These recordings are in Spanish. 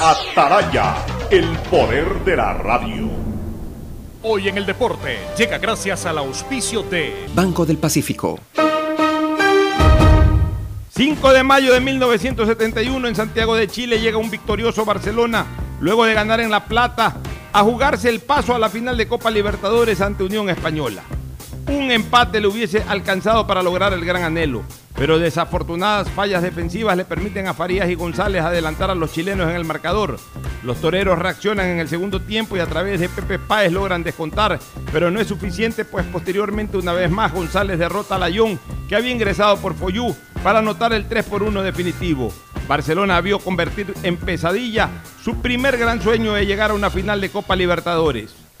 Ataraya, el poder de la radio. Hoy en el deporte llega gracias al auspicio de Banco del Pacífico. 5 de mayo de 1971 en Santiago de Chile llega un victorioso Barcelona luego de ganar en La Plata a jugarse el paso a la final de Copa Libertadores ante Unión Española. Un empate le hubiese alcanzado para lograr el gran anhelo, pero desafortunadas fallas defensivas le permiten a Farías y González adelantar a los chilenos en el marcador. Los toreros reaccionan en el segundo tiempo y a través de Pepe Páez logran descontar, pero no es suficiente pues posteriormente una vez más González derrota a Layón que había ingresado por Foyú para anotar el 3 por 1 definitivo. Barcelona vio convertir en pesadilla su primer gran sueño de llegar a una final de Copa Libertadores.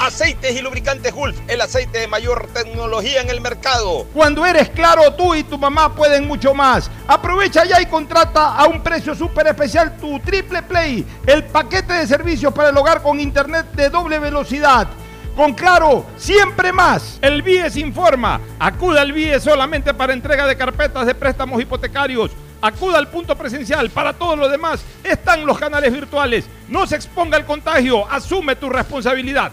Aceites y lubricantes Gulf, el aceite de mayor tecnología en el mercado. Cuando eres claro, tú y tu mamá pueden mucho más. Aprovecha ya y contrata a un precio súper especial tu Triple Play, el paquete de servicios para el hogar con internet de doble velocidad. Con Claro, siempre más. El BIES informa. Acuda al BIES solamente para entrega de carpetas de préstamos hipotecarios. Acuda al punto presencial. Para todo lo demás están los canales virtuales. No se exponga al contagio. Asume tu responsabilidad.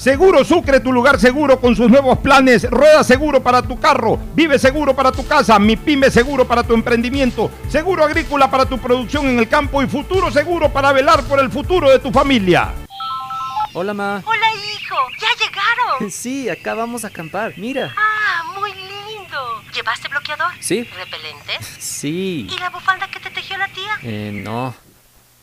Seguro Sucre, tu lugar seguro con sus nuevos planes. Rueda seguro para tu carro, vive seguro para tu casa, mi pyme seguro para tu emprendimiento, seguro agrícola para tu producción en el campo y futuro seguro para velar por el futuro de tu familia. Hola, ma. Hola, hijo. ¿Ya llegaron? Sí, acá vamos a acampar. Mira. Ah, muy lindo. ¿Llevaste bloqueador? Sí. ¿Repelente? Sí. ¿Y la bufanda que te tejió la tía? Eh, no.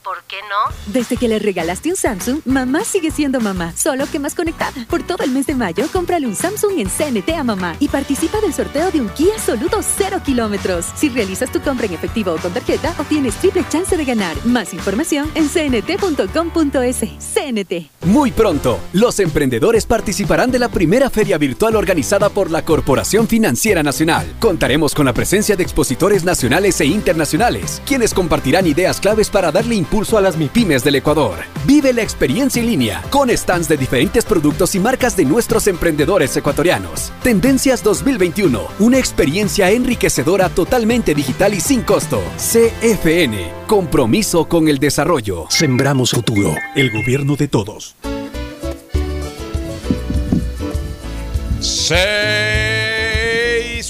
¿Por qué no? Desde que le regalaste un Samsung, mamá sigue siendo mamá, solo que más conectada. Por todo el mes de mayo, cómprale un Samsung en CNT a mamá y participa del sorteo de un Kia Soluto 0 kilómetros. Si realizas tu compra en efectivo o con tarjeta, obtienes triple chance de ganar. Más información en cnt.com.es. CNT. Muy pronto, los emprendedores participarán de la primera feria virtual organizada por la Corporación Financiera Nacional. Contaremos con la presencia de expositores nacionales e internacionales, quienes compartirán ideas claves para darle impulso a las MIPIMES del Ecuador. Vive la experiencia en línea con stands de diferentes productos y marcas de nuestros emprendedores ecuatorianos. Tendencias 2021, una experiencia enriquecedora totalmente digital y sin costo. CFN, compromiso con el desarrollo. Sembramos futuro, el gobierno de todos.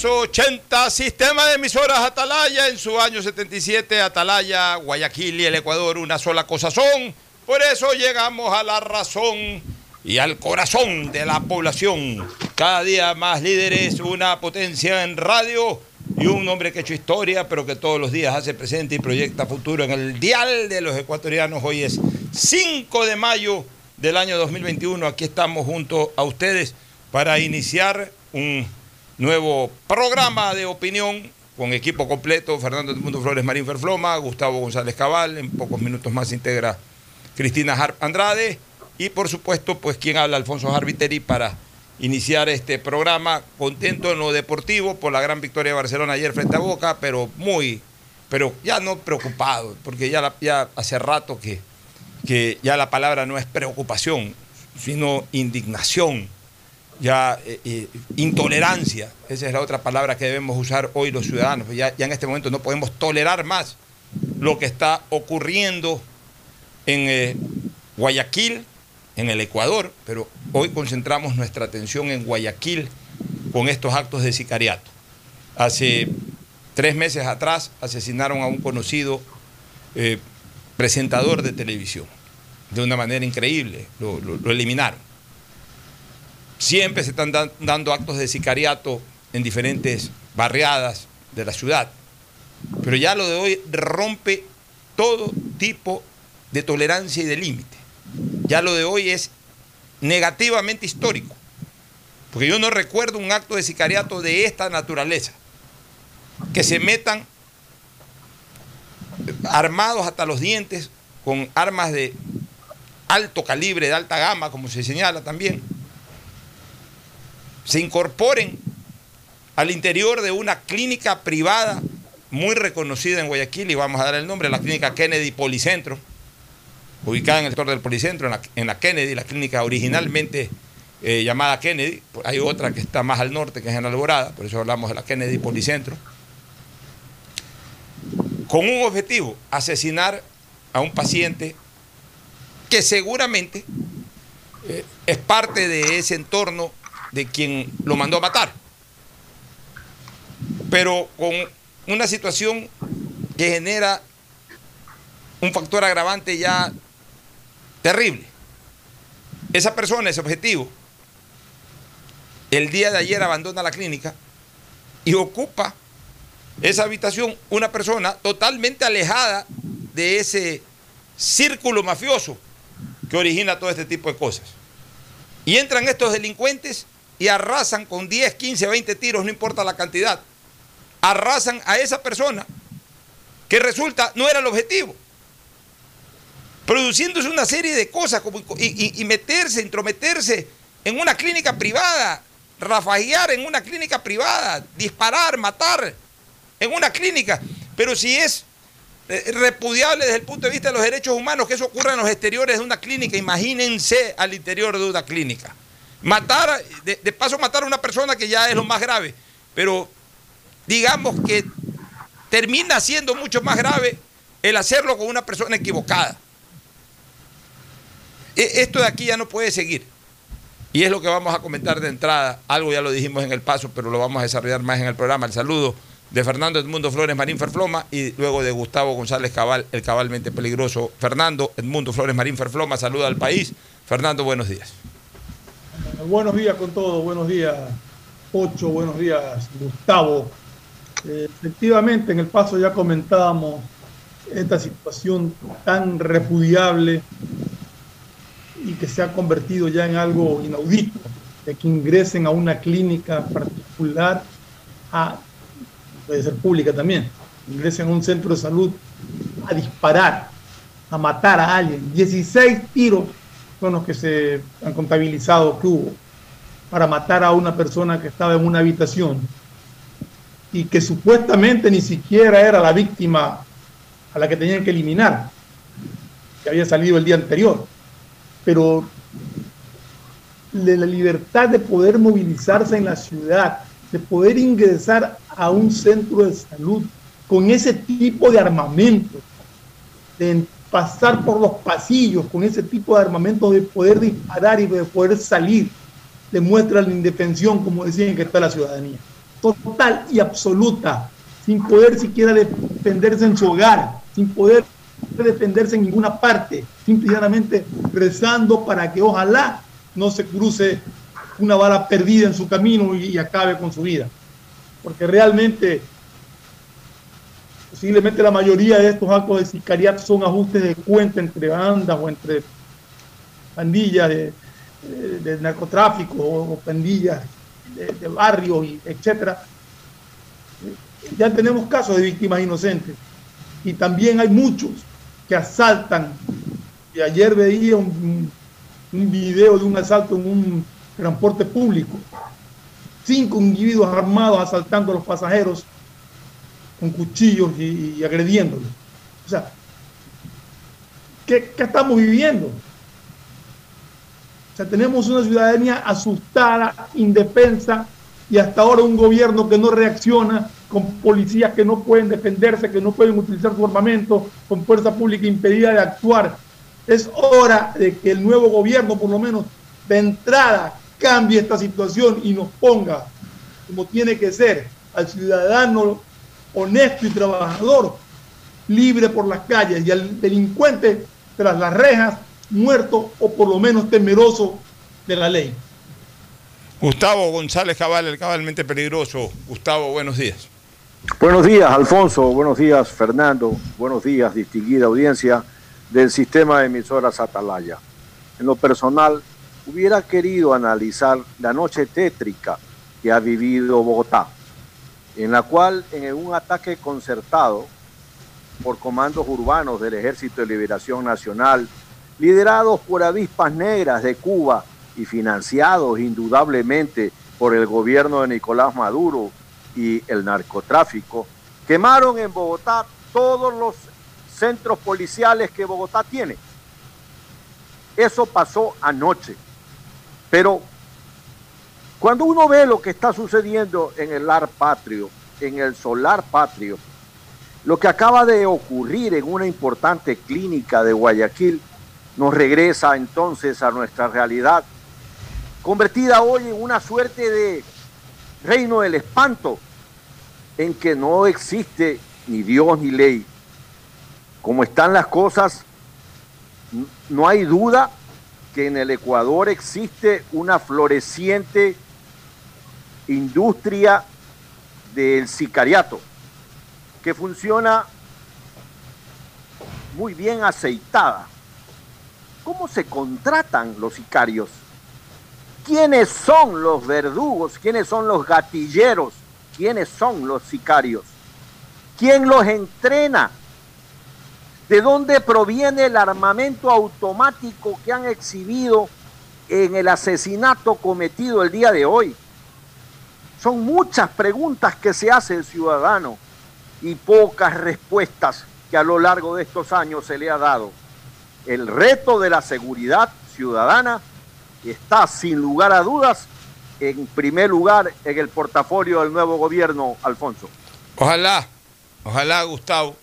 680 Sistema de emisoras Atalaya en su año 77 Atalaya, Guayaquil y el Ecuador una sola cosa son. Por eso llegamos a la razón y al corazón de la población. Cada día más líderes, una potencia en radio y un hombre que ha hecho historia, pero que todos los días hace presente y proyecta futuro en el dial de los ecuatorianos. Hoy es 5 de mayo del año 2021. Aquí estamos junto a ustedes para iniciar un nuevo programa de opinión con equipo completo. Fernando Mundo Flores Marín Ferfloma, Gustavo González Cabal, en pocos minutos más integra Cristina Harp Andrade y por supuesto, pues quien habla, Alfonso Harviteri, para iniciar este programa. Contento en lo deportivo por la gran victoria de Barcelona ayer frente a Boca, pero muy, pero ya no preocupado, porque ya, ya hace rato que, que ya la palabra no es preocupación, sino indignación, ya eh, eh, intolerancia. Esa es la otra palabra que debemos usar hoy los ciudadanos. Ya, en este momento no podemos tolerar más lo que está ocurriendo en eh, Guayaquil, en el Ecuador, pero hoy concentramos nuestra atención en Guayaquil con estos actos de sicariato. Hace tres meses atrás asesinaron a un conocido presentador de televisión de una manera increíble, lo, eliminaron. Siempre se están dando actos de sicariato en diferentes barriadas de la ciudad, pero ya lo de hoy rompe todo tipo de tolerancia y de límite. Ya lo de hoy es negativamente histórico. Porque yo no recuerdo un acto de sicariato de esta naturaleza. Que se metan armados hasta los dientes con armas de alto calibre, de alta gama, como se señala también. Se incorporen al interior de una clínica privada muy reconocida en Guayaquil, y vamos a dar el nombre, la clínica Kennedy Policentro ubicada en el sector del Policentro, en la, Kennedy, la clínica originalmente eh, llamada Kennedy. Hay otra que está más al norte, que es en Alborada, por eso hablamos de la Kennedy Policentro. Con un objetivo, asesinar a un paciente que seguramente eh, es parte de ese entorno de quien lo mandó a matar. Pero con una situación que genera un factor agravante ya Terrible. Esa persona, ese objetivo, el día de ayer abandona la clínica y ocupa esa habitación una persona totalmente alejada de ese círculo mafioso que origina todo este tipo de cosas. Y entran estos delincuentes y arrasan con 10, 15, 20 tiros, no importa la cantidad. Arrasan a esa persona que resulta no era el objetivo produciéndose una serie de cosas como, y, meterse, intrometerse en una clínica privada, rafaguear en una clínica privada, disparar, matar en una clínica. Pero si es eh, repudiable desde el punto de vista de los derechos humanos que eso ocurra en los exteriores de una clínica, imagínense al interior de una clínica. Matar, de, de paso matar a una persona que ya es lo más grave, pero digamos que termina siendo mucho más grave el hacerlo con una persona equivocada. E, esto de aquí ya no puede seguir. Y es lo que vamos a comentar de entrada. Algo ya lo dijimos en el paso, pero lo vamos a desarrollar más en el programa. El saludo de Fernando Edmundo Flores Marín Ferfloma y luego de Gustavo González Cabal, el cabalmente peligroso. Fernando Edmundo Flores Marín Ferfloma, saluda al país. Fernando, buenos días. Buenos días con todos, buenos días Ocho, buenos días Gustavo. Eh, efectivamente, en el paso ya comentábamos esta situación tan repudiable y que se ha convertido ya en algo inaudito, de que ingresen a una clínica particular, a, puede ser pública también, ingresen a un centro de salud a disparar, a matar a alguien. 16 tiros son los que se han contabilizado que hubo para matar a una persona que estaba en una habitación y que supuestamente ni siquiera era la víctima a la que tenían que eliminar, que había salido el día anterior. Pero la libertad de poder movilizarse en la ciudad, de poder ingresar a un centro de salud con ese tipo de armamento, de pasar por los pasillos con ese tipo de armamento, de poder disparar y de poder salir, demuestra la indefensión, como decían que está la ciudadanía. Total y absoluta, sin poder siquiera defenderse en su hogar, sin poder defenderse en ninguna parte, simplemente rezando para que ojalá no se cruce una bala perdida en su camino y, acabe con su vida. Porque realmente posiblemente la mayoría de estos actos de sicariato son ajustes de cuenta entre bandas o entre pandillas de, de, narcotráfico o, pandillas de, barrios, y etcétera. Ya tenemos casos de víctimas inocentes y también hay muchos que asaltan. Y ayer veía un, un video de un asalto en un transporte público. Cinco individuos armados asaltando a los pasajeros con cuchillos y, agrediéndolos. O sea, ¿qué, ¿qué, estamos viviendo? O sea, tenemos una ciudadanía asustada, indefensa y hasta ahora un gobierno que no reacciona, con policías que no pueden defenderse, que no pueden utilizar su armamento, con fuerza pública impedida de actuar. Es hora de que el nuevo gobierno, por lo menos de entrada, cambie esta situación y nos ponga, como tiene que ser, al ciudadano honesto y trabajador libre por las calles y al delincuente tras las rejas, muerto o por lo menos temeroso de la ley. Gustavo González Cabal, el cabalmente peligroso. Gustavo, buenos días. Buenos días, Alfonso. Buenos días, Fernando. Buenos días, distinguida audiencia del sistema de emisoras Atalaya. En lo personal, hubiera querido analizar la noche tétrica que ha vivido Bogotá en la cual en un ataque concertado por comandos urbanos del Ejército de Liberación Nacional, liderados por avispas negras de Cuba y financiados indudablemente por el gobierno de Nicolás Maduro y el narcotráfico, quemaron en Bogotá todos los centros policiales que Bogotá tiene. Eso pasó anoche. Pero cuando uno ve lo que está sucediendo en el Lar Patrio, en el Solar Patrio, lo que acaba de ocurrir en una importante clínica de Guayaquil, nos regresa entonces a nuestra realidad, convertida hoy en una suerte de reino del espanto, en que no existe ni Dios ni ley. Como están las cosas, no hay duda que en el Ecuador existe una floreciente industria del sicariato, que funciona muy bien aceitada. ¿Cómo se contratan los sicarios? ¿Quiénes son los verdugos? ¿Quiénes son los gatilleros? ¿Quiénes son los sicarios? ¿Quién los entrena? ¿De dónde proviene el armamento automático que han exhibido en el asesinato cometido el día de hoy? Son muchas preguntas que se hace el ciudadano y pocas respuestas que a lo largo de estos años se le ha dado. El reto de la seguridad ciudadana está sin lugar a dudas en primer lugar en el portafolio del nuevo gobierno, Alfonso. Ojalá, ojalá, Gustavo.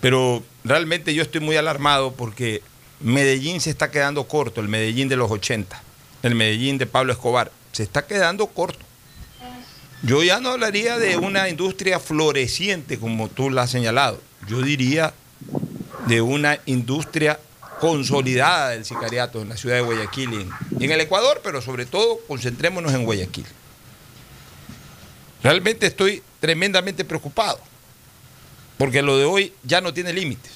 Pero realmente yo estoy muy alarmado porque Medellín se está quedando corto, el Medellín de los 80, el Medellín de Pablo Escobar, se está quedando corto. Yo ya no hablaría de una industria floreciente como tú la has señalado. Yo diría de una industria consolidada del sicariato en la ciudad de Guayaquil y en, el Ecuador, pero sobre todo concentrémonos en Guayaquil. Realmente estoy tremendamente preocupado, porque lo de hoy ya no tiene límites.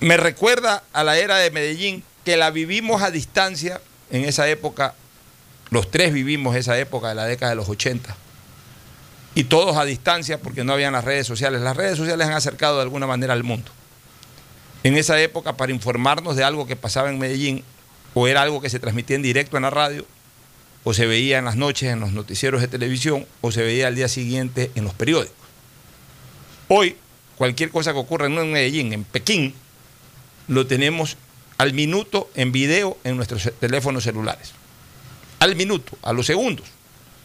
Me recuerda a la era de Medellín, que la vivimos a distancia en esa época los tres vivimos esa época de la década de los 80. Y todos a distancia porque no habían las redes sociales. Las redes sociales han acercado de alguna manera al mundo. En esa época, para informarnos de algo que pasaba en Medellín, o era algo que se transmitía en directo en la radio, o se veía en las noches en los noticieros de televisión, o se veía al día siguiente en los periódicos. Hoy, cualquier cosa que ocurra no en Medellín, en Pekín, lo tenemos al minuto en video en nuestros teléfonos celulares al minuto, a los segundos.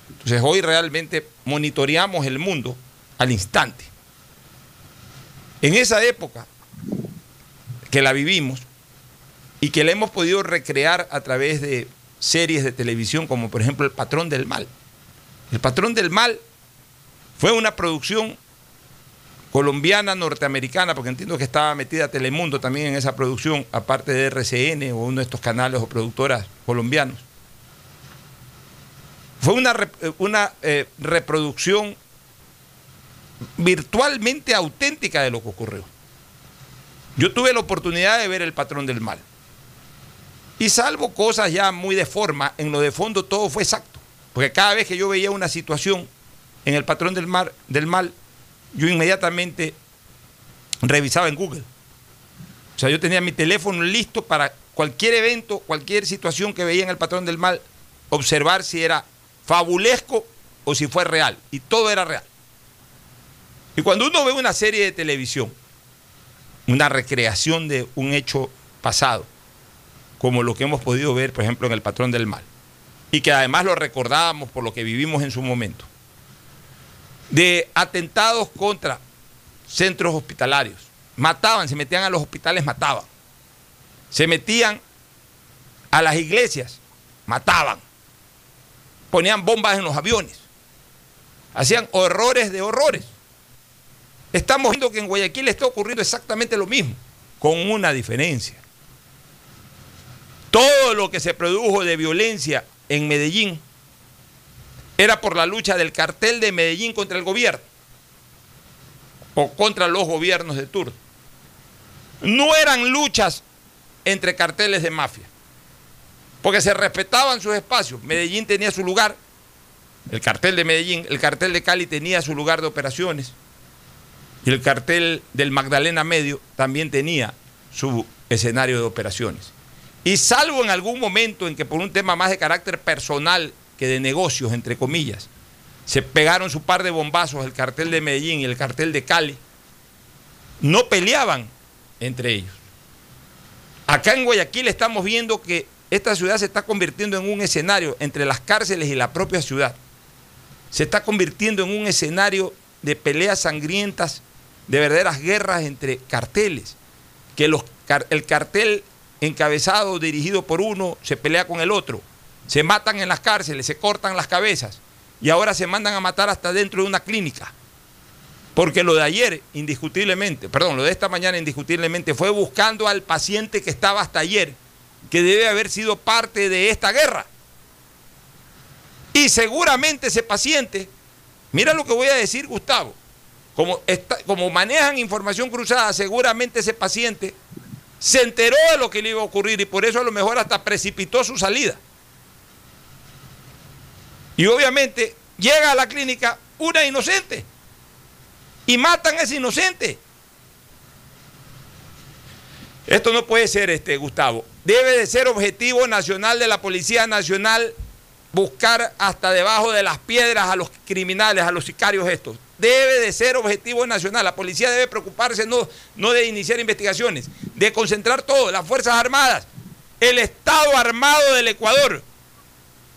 Entonces hoy realmente monitoreamos el mundo al instante. En esa época que la vivimos y que la hemos podido recrear a través de series de televisión como por ejemplo El Patrón del Mal. El Patrón del Mal fue una producción colombiana, norteamericana, porque entiendo que estaba metida Telemundo también en esa producción, aparte de RCN o uno de estos canales o productoras colombianos fue una, una eh, reproducción virtualmente auténtica de lo que ocurrió. Yo tuve la oportunidad de ver el patrón del mal. Y salvo cosas ya muy de forma, en lo de fondo todo fue exacto. Porque cada vez que yo veía una situación en el patrón del, del mal, yo inmediatamente revisaba en Google. O sea, yo tenía mi teléfono listo para cualquier evento, cualquier situación que veía en el patrón del mal, observar si era fabulesco o si fue real. Y todo era real. Y cuando uno ve una serie de televisión, una recreación de un hecho pasado, como lo que hemos podido ver, por ejemplo, en El Patrón del Mal, y que además lo recordábamos por lo que vivimos en su momento, de atentados contra centros hospitalarios. Mataban, se metían a los hospitales, mataban. Se metían a las iglesias, mataban. Ponían bombas en los aviones. Hacían horrores de horrores. Estamos viendo que en Guayaquil está ocurriendo exactamente lo mismo, con una diferencia. Todo lo que se produjo de violencia en Medellín era por la lucha del cartel de Medellín contra el gobierno o contra los gobiernos de turno. No eran luchas entre carteles de mafia, porque se respetaban sus espacios. Medellín tenía su lugar, el cartel de Medellín, el cartel de Cali tenía su lugar de operaciones. Y el cartel del Magdalena Medio también tenía su escenario de operaciones. Y salvo en algún momento en que por un tema más de carácter personal que de negocios, entre comillas, se pegaron su par de bombazos el cartel de Medellín y el cartel de Cali, no peleaban entre ellos. Acá en Guayaquil estamos viendo que esta ciudad se está convirtiendo en un escenario entre las cárceles y la propia ciudad. Se está convirtiendo en un escenario de peleas sangrientas de verdaderas guerras entre carteles, que el cartel encabezado, dirigido por uno, se pelea con el otro, se matan en las cárceles, se cortan las cabezas y ahora se mandan a matar hasta dentro de una clínica. Porque lo de ayer, indiscutiblemente, perdón, lo de esta mañana indiscutiblemente fue buscando al paciente que estaba hasta ayer, que debe haber sido parte de esta guerra. Y seguramente ese paciente, mira lo que voy a decir, Gustavo, como, como manejan información cruzada, seguramente ese paciente se enteró de lo que le iba a ocurrir y por eso a lo mejor hasta precipitó su salida. Y obviamente llega a la clínica una inocente y matan a ese inocente. Esto no puede ser, este, Gustavo. Debe de ser objetivo nacional de la Policía Nacional buscar hasta debajo de las piedras a los criminales, a los sicarios estos debe de ser objetivo nacional. La policía debe preocuparse no, no de iniciar investigaciones, de concentrar todo, las Fuerzas Armadas, el Estado Armado del Ecuador.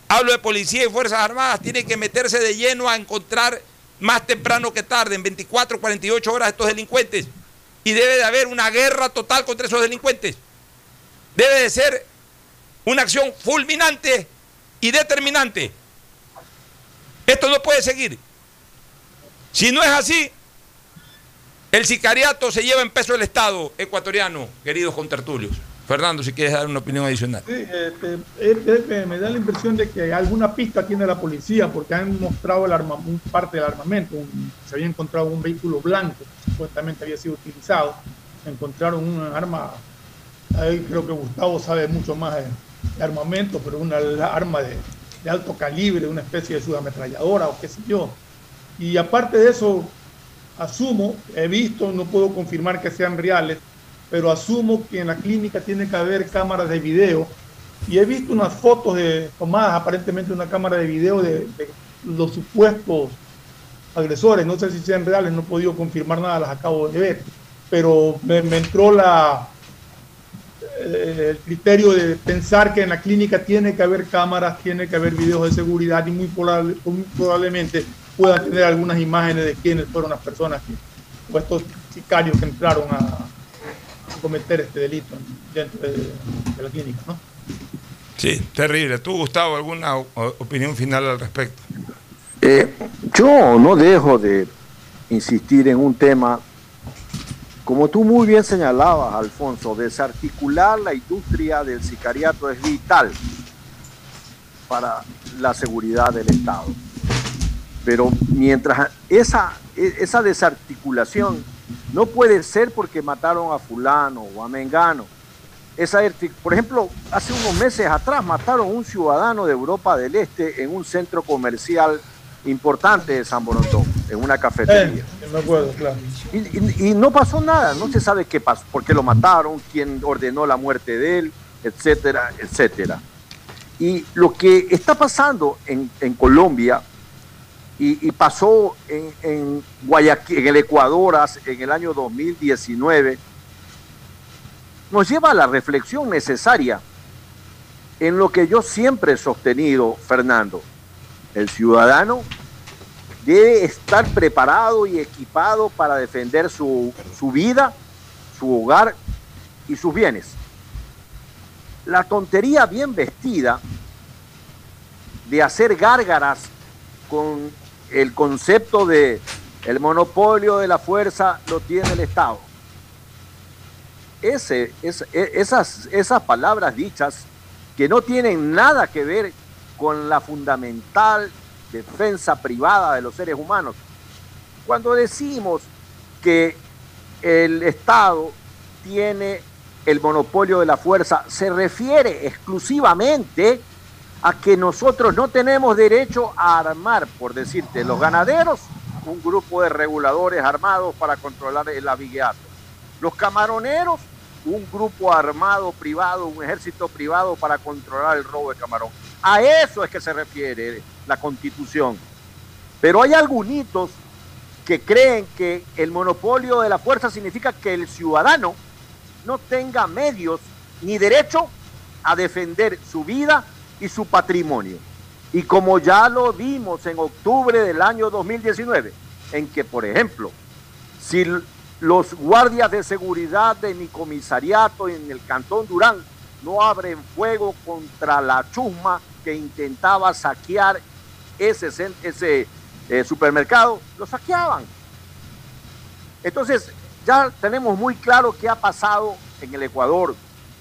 Hablo de policía y Fuerzas Armadas, tiene que meterse de lleno a encontrar más temprano que tarde, en 24, 48 horas, estos delincuentes. Y debe de haber una guerra total contra esos delincuentes. Debe de ser una acción fulminante y determinante. Esto no puede seguir. Si no es así, el sicariato se lleva en peso el Estado ecuatoriano, queridos contertulios. Fernando, si quieres dar una opinión adicional. Sí, este, me da la impresión de que alguna pista tiene la policía porque han mostrado parte del armamento. se había encontrado un vehículo blanco que supuestamente había sido utilizado. Encontraron un arma, creo que Gustavo sabe mucho más de, armamento, pero una arma de, de alto calibre, una especie de subametralladora o qué sé yo y aparte de eso, asumo, he visto, no puedo confirmar que sean reales, pero asumo que en la clínica tiene que haber cámaras de video. Y he visto unas fotos tomadas aparentemente una cámara de video de, los supuestos agresores. No sé si sean reales, no he podido confirmar nada, las acabo de ver. Pero me, entró la, eh, el criterio de pensar que en la clínica tiene que haber cámaras, tiene que haber videos de seguridad y muy, probablemente puedan tener algunas imágenes de quiénes fueron las personas que, o estos sicarios que entraron a, cometer este delito dentro de, la clínica, ¿no? Sí, terrible. ¿Tú, Gustavo, alguna opinión final al respecto? Eh, yo no dejo de insistir en un tema, como tú muy bien señalabas, Alfonso, desarticular la industria del sicariato es vital para la seguridad del Estado. Pero mientras esa, e, esa desarticulación no puede ser porque mataron a fulano o a Mengano. Esa, por ejemplo, hace unos meses atrás mataron a un ciudadano de Europa del Este en un centro comercial importante de San Borondón, en una cafetería. Eh, y, no pasó nada, no se sabe qué pasó, por qué lo mataron, quién ordenó la muerte de él, etcétera, etcétera. Y lo que está pasando en, Colombia y, pasó en, en, Guayaquil, en el Ecuador en el año 2019, nos lleva a la reflexión necesaria en lo que yo siempre he sostenido, Fernando. El ciudadano debe estar preparado y equipado para defender su, su vida, su hogar y sus bienes la tontería bien vestida de hacer gárgaras con el concepto de el monopolio de la fuerza lo tiene el Estado. Ese, e, esas, esas palabras dichas que no tienen nada que ver con la fundamental defensa privada de los seres humanos. Cuando decimos que el Estado tiene el monopolio de la fuerza se refiere exclusivamente a que nosotros no tenemos derecho a armar, por decirte, los ganaderos, un grupo de reguladores armados para controlar el abigeato. Los camaroneros, un grupo armado privado, un ejército privado para controlar el robo de camarón. A eso es que se refiere la constitución. Pero hay algunos que creen que el monopolio de la fuerza significa que el ciudadano no tenga medios ni derecho a defender su vida y su patrimonio. Y como ya lo vimos en octubre del año 2019, en que, por ejemplo, si los guardias de seguridad de mi comisariato en el Cantón Durán no abren fuego contra la chusma que intentaba saquear ese, ese eh, supermercado, lo saqueaban. Entonces, ya tenemos muy claro qué ha pasado en el Ecuador,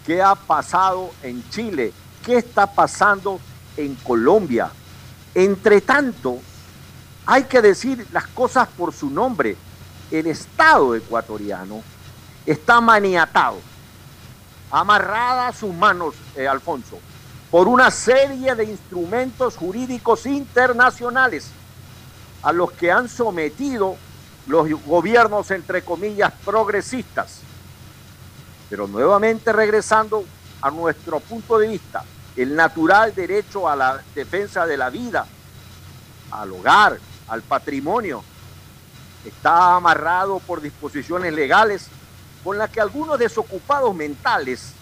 qué ha pasado en Chile, qué está pasando en Colombia. Entre tanto, hay que decir las cosas por su nombre. El Estado ecuatoriano está maniatado, amarrada a sus manos, eh, Alfonso, por una serie de instrumentos jurídicos internacionales a los que han sometido los gobiernos, entre comillas, progresistas. Pero nuevamente regresando a nuestro punto de vista, el natural derecho a la defensa de la vida, al hogar, al patrimonio, está amarrado por disposiciones legales con las que algunos desocupados mentales,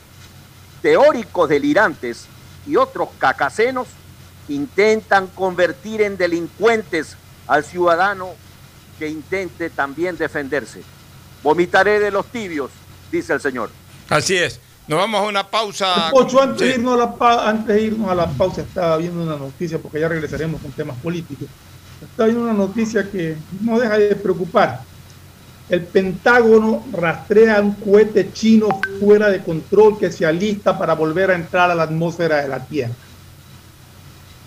teóricos delirantes y otros cacasenos intentan convertir en delincuentes al ciudadano que intente también defenderse. Vomitaré de los tibios, dice el Señor. Así es. Nos vamos a una pausa. antes, de irnos a la pausa, estaba viendo una noticia, porque ya regresaremos con temas políticos. Estaba viendo una noticia que no deja de preocupar. El Pentágono rastrea un cohete chino fuera de control que se alista para volver a entrar a la atmósfera de la Tierra.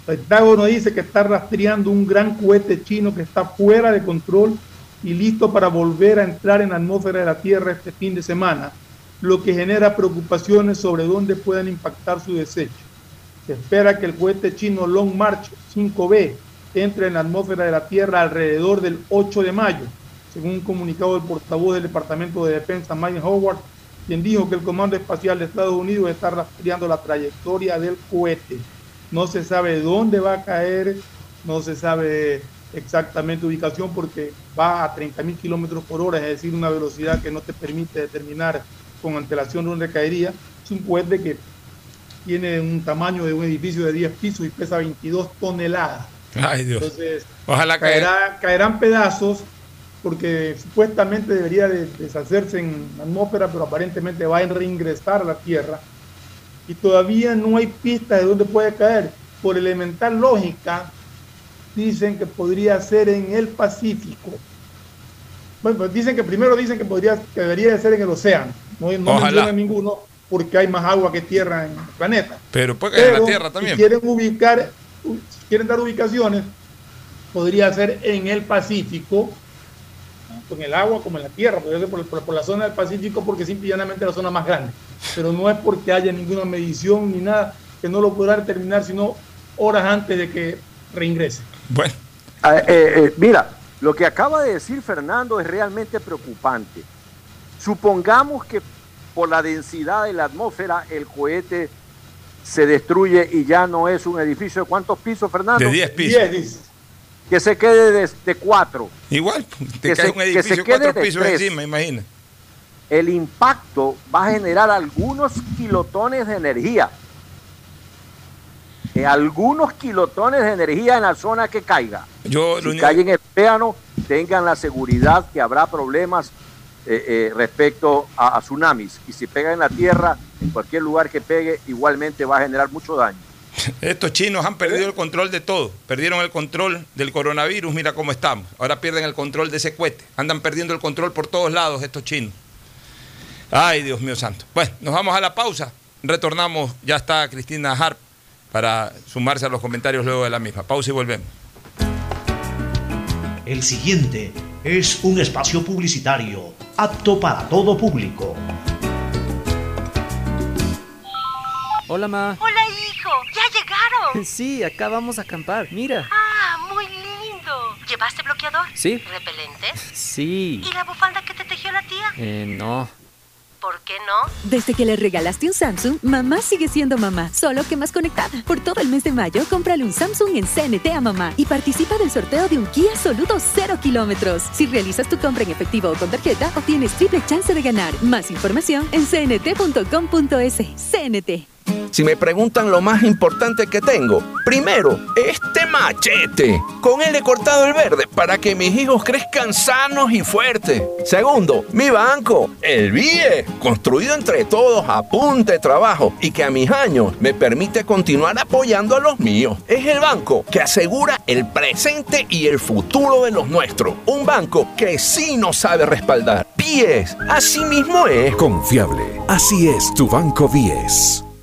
El Pentágono dice que está rastreando un gran cohete chino que está fuera de control y listo para volver a entrar en la atmósfera de la Tierra este fin de semana, lo que genera preocupaciones sobre dónde puedan impactar su desecho. Se espera que el cohete chino Long March 5B entre en la atmósfera de la Tierra alrededor del 8 de mayo, según un comunicado del portavoz del Departamento de Defensa, Mike Howard, quien dijo que el Comando Espacial de Estados Unidos está rastreando la trayectoria del cohete no se sabe dónde va a caer, no se sabe exactamente ubicación porque va a 30 mil kilómetros por hora, es decir, una velocidad que no te permite determinar con antelación dónde caería. Es un cohete que tiene un tamaño de un edificio de 10 pisos y pesa 22 toneladas. Ay Dios. Entonces, Ojalá caerá, caerán pedazos porque supuestamente debería deshacerse en la atmósfera, pero aparentemente va a reingresar a la Tierra y todavía no hay pista de dónde puede caer. Por elemental lógica, dicen que podría ser en el Pacífico. Bueno, pues dicen que primero dicen que podría, que debería de ser en el océano. No, no mencionan ninguno porque hay más agua que tierra en el planeta. Pero puede caer en la tierra también. Si quieren ubicar, si quieren dar ubicaciones, podría ser en el Pacífico, tanto en el agua como en la tierra, podría ser por, por- por la zona del Pacífico porque simple y llanamente es la zona más grande. Pero no es porque haya ninguna medición ni nada que no lo podrá determinar sino horas antes de que reingrese. Bueno. Ah, eh, eh, mira, lo que acaba de decir Fernando es realmente preocupante. Supongamos que por la densidad de la atmósfera el cohete se destruye y ya no es un edificio de cuántos pisos, Fernando? De 10 pisos. 10, dice. Que se quede de, de cuatro. Igual, te Que cae se- un que se edificio de quede cuatro de pisos tres. encima, imagina. El impacto va a generar algunos kilotones de energía. Eh, algunos kilotones de energía en la zona que caiga. Yo lo si único- cae en el océano, tengan la seguridad que habrá problemas eh, eh, respecto a, a tsunamis. Y si pega en la tierra, en cualquier lugar que pegue, igualmente va a generar mucho daño. Estos chinos han perdido el control de todo. Perdieron el control del coronavirus, mira cómo estamos. Ahora pierden el control de ese cohete. Andan perdiendo el control por todos lados estos chinos. Ay, Dios mío santo. Bueno, nos vamos a la pausa. Retornamos, ya está Cristina Harp para sumarse a los comentarios luego de la misma. Pausa y volvemos. El siguiente es un espacio publicitario apto para todo público. Hola, ma. Hola, hijo. Ya llegaron. Sí, acá vamos a acampar. Mira. Ah, muy lindo. ¿Llevaste bloqueador? Sí. ¿Repelentes? Sí. ¿Y la bufanda que te tejió la tía? Eh, no. ¿Por qué no? Desde que le regalaste un Samsung, mamá sigue siendo mamá, solo que más conectada. Por todo el mes de mayo, cómprale un Samsung en CNT a mamá y participa del sorteo de un Kia Soluto 0 kilómetros. Si realizas tu compra en efectivo o con tarjeta, obtienes triple chance de ganar. Más información en cnt.com.es. CNT. Si me preguntan lo más importante que tengo, primero, este machete. Con él he cortado el verde para que mis hijos crezcan sanos y fuertes. Segundo, mi banco, el BIE, construido entre todos a punta de trabajo y que a mis años me permite continuar apoyando a los míos. Es el banco que asegura el presente y el futuro de los nuestros. Un banco que sí nos sabe respaldar. BIES, así mismo es. Confiable. Así es tu Banco 10.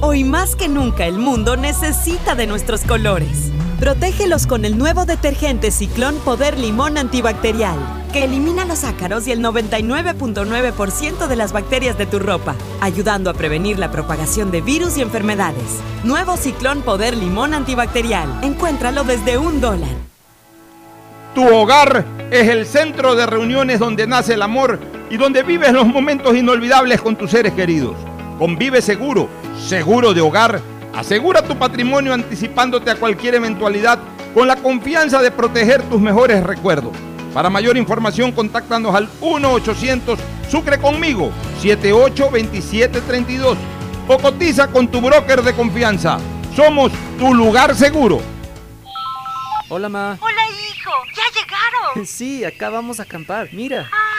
Hoy más que nunca el mundo necesita de nuestros colores. Protégelos con el nuevo detergente Ciclón Poder Limón Antibacterial, que elimina los ácaros y el 99.9% de las bacterias de tu ropa, ayudando a prevenir la propagación de virus y enfermedades. Nuevo Ciclón Poder Limón Antibacterial. Encuéntralo desde un dólar. Tu hogar es el centro de reuniones donde nace el amor y donde vives los momentos inolvidables con tus seres queridos. Convive seguro, seguro de hogar. Asegura tu patrimonio anticipándote a cualquier eventualidad con la confianza de proteger tus mejores recuerdos. Para mayor información, contáctanos al 1-800 Sucre conmigo 782732 o cotiza con tu broker de confianza. Somos tu lugar seguro. Hola, ma. Hola, hijo. Ya llegaron. Sí, acá vamos a acampar. Mira. Ah.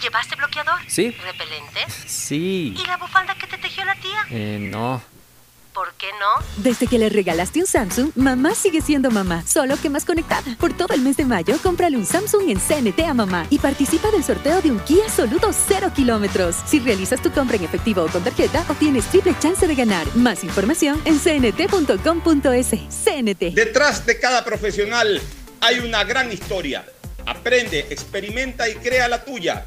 ¿Llevaste bloqueador? Sí. ¿Repelentes? Sí. ¿Y la bufanda que te tejió la tía? Eh, no. ¿Por qué no? Desde que le regalaste un Samsung, mamá sigue siendo mamá, solo que más conectada. Por todo el mes de mayo, cómprale un Samsung en CNT a mamá y participa del sorteo de un Kia Soluto 0 kilómetros. Si realizas tu compra en efectivo o con tarjeta, obtienes triple chance de ganar. Más información en cnt.com.es. CNT. Detrás de cada profesional hay una gran historia. Aprende, experimenta y crea la tuya.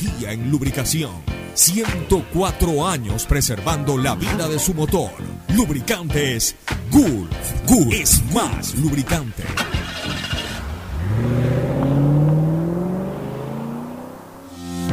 en lubricación. 104 años preservando la vida de su motor. Lubricantes Gulf. Gulf es más lubricante.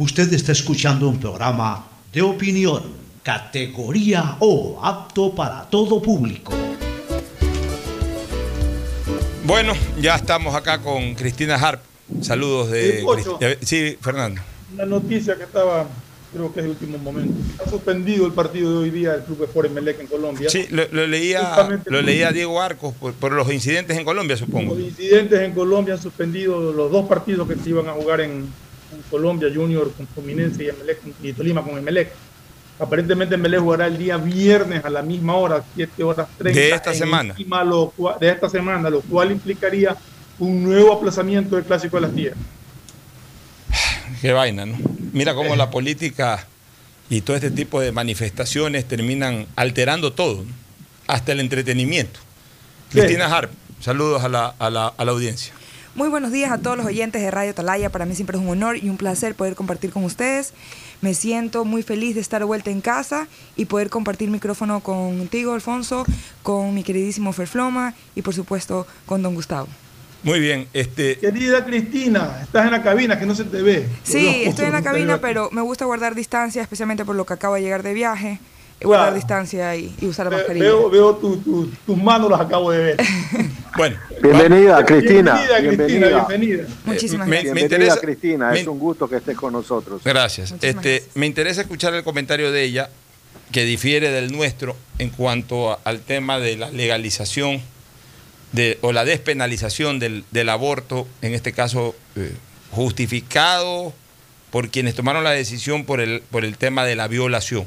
Usted está escuchando un programa de opinión, categoría O, apto para todo público. Bueno, ya estamos acá con Cristina Harp. Saludos de... Sí, Fernando. Una noticia que estaba, creo que es de último momento. Ha suspendido el partido de hoy día del Club Sport Emelec en Colombia. Sí, lo, leía, lo leía Diego Arcos por, los incidentes en Colombia, supongo. Los incidentes en Colombia han suspendido los dos partidos que se iban a jugar en, Colombia Junior con Fluminense y, Emelec, y Tolima con Emelec. Aparentemente Emelec jugará el día viernes a la misma hora, 7 horas 30. De esta semana. de esta semana, lo cual implicaría un nuevo aplazamiento del Clásico de las Tierras. Qué vaina, ¿no? Mira cómo la política y todo este tipo de manifestaciones terminan alterando todo, hasta el entretenimiento. Cristina Harp, saludos a la, a la, a la audiencia. Muy buenos días a todos los oyentes de Radio Talaya. Para mí siempre es un honor y un placer poder compartir con ustedes. Me siento muy feliz de estar vuelta en casa y poder compartir micrófono contigo, Alfonso, con mi queridísimo Ferfloma y por supuesto con don Gustavo. Muy bien, este. Querida Cristina, estás en la cabina que no se te ve. Sí, estoy en la cabina, pero me gusta guardar distancia, especialmente por lo que acabo de llegar de viaje guardar distancia y, usar la mascarilla. Veo, veo tus manos, las acabo de ver. bueno. Bienvenida, Cristina. Bienvenida, bienvenida. Muchísimas gracias. Me, interesa, Cristina. es un gusto que estés con nosotros. Gracias. este, Me interesa escuchar el comentario de ella, que difiere del nuestro en cuanto al tema de la legalización de, o la despenalización del, del aborto, en este caso eh, justificado por quienes tomaron la decisión por el, por el tema de la violación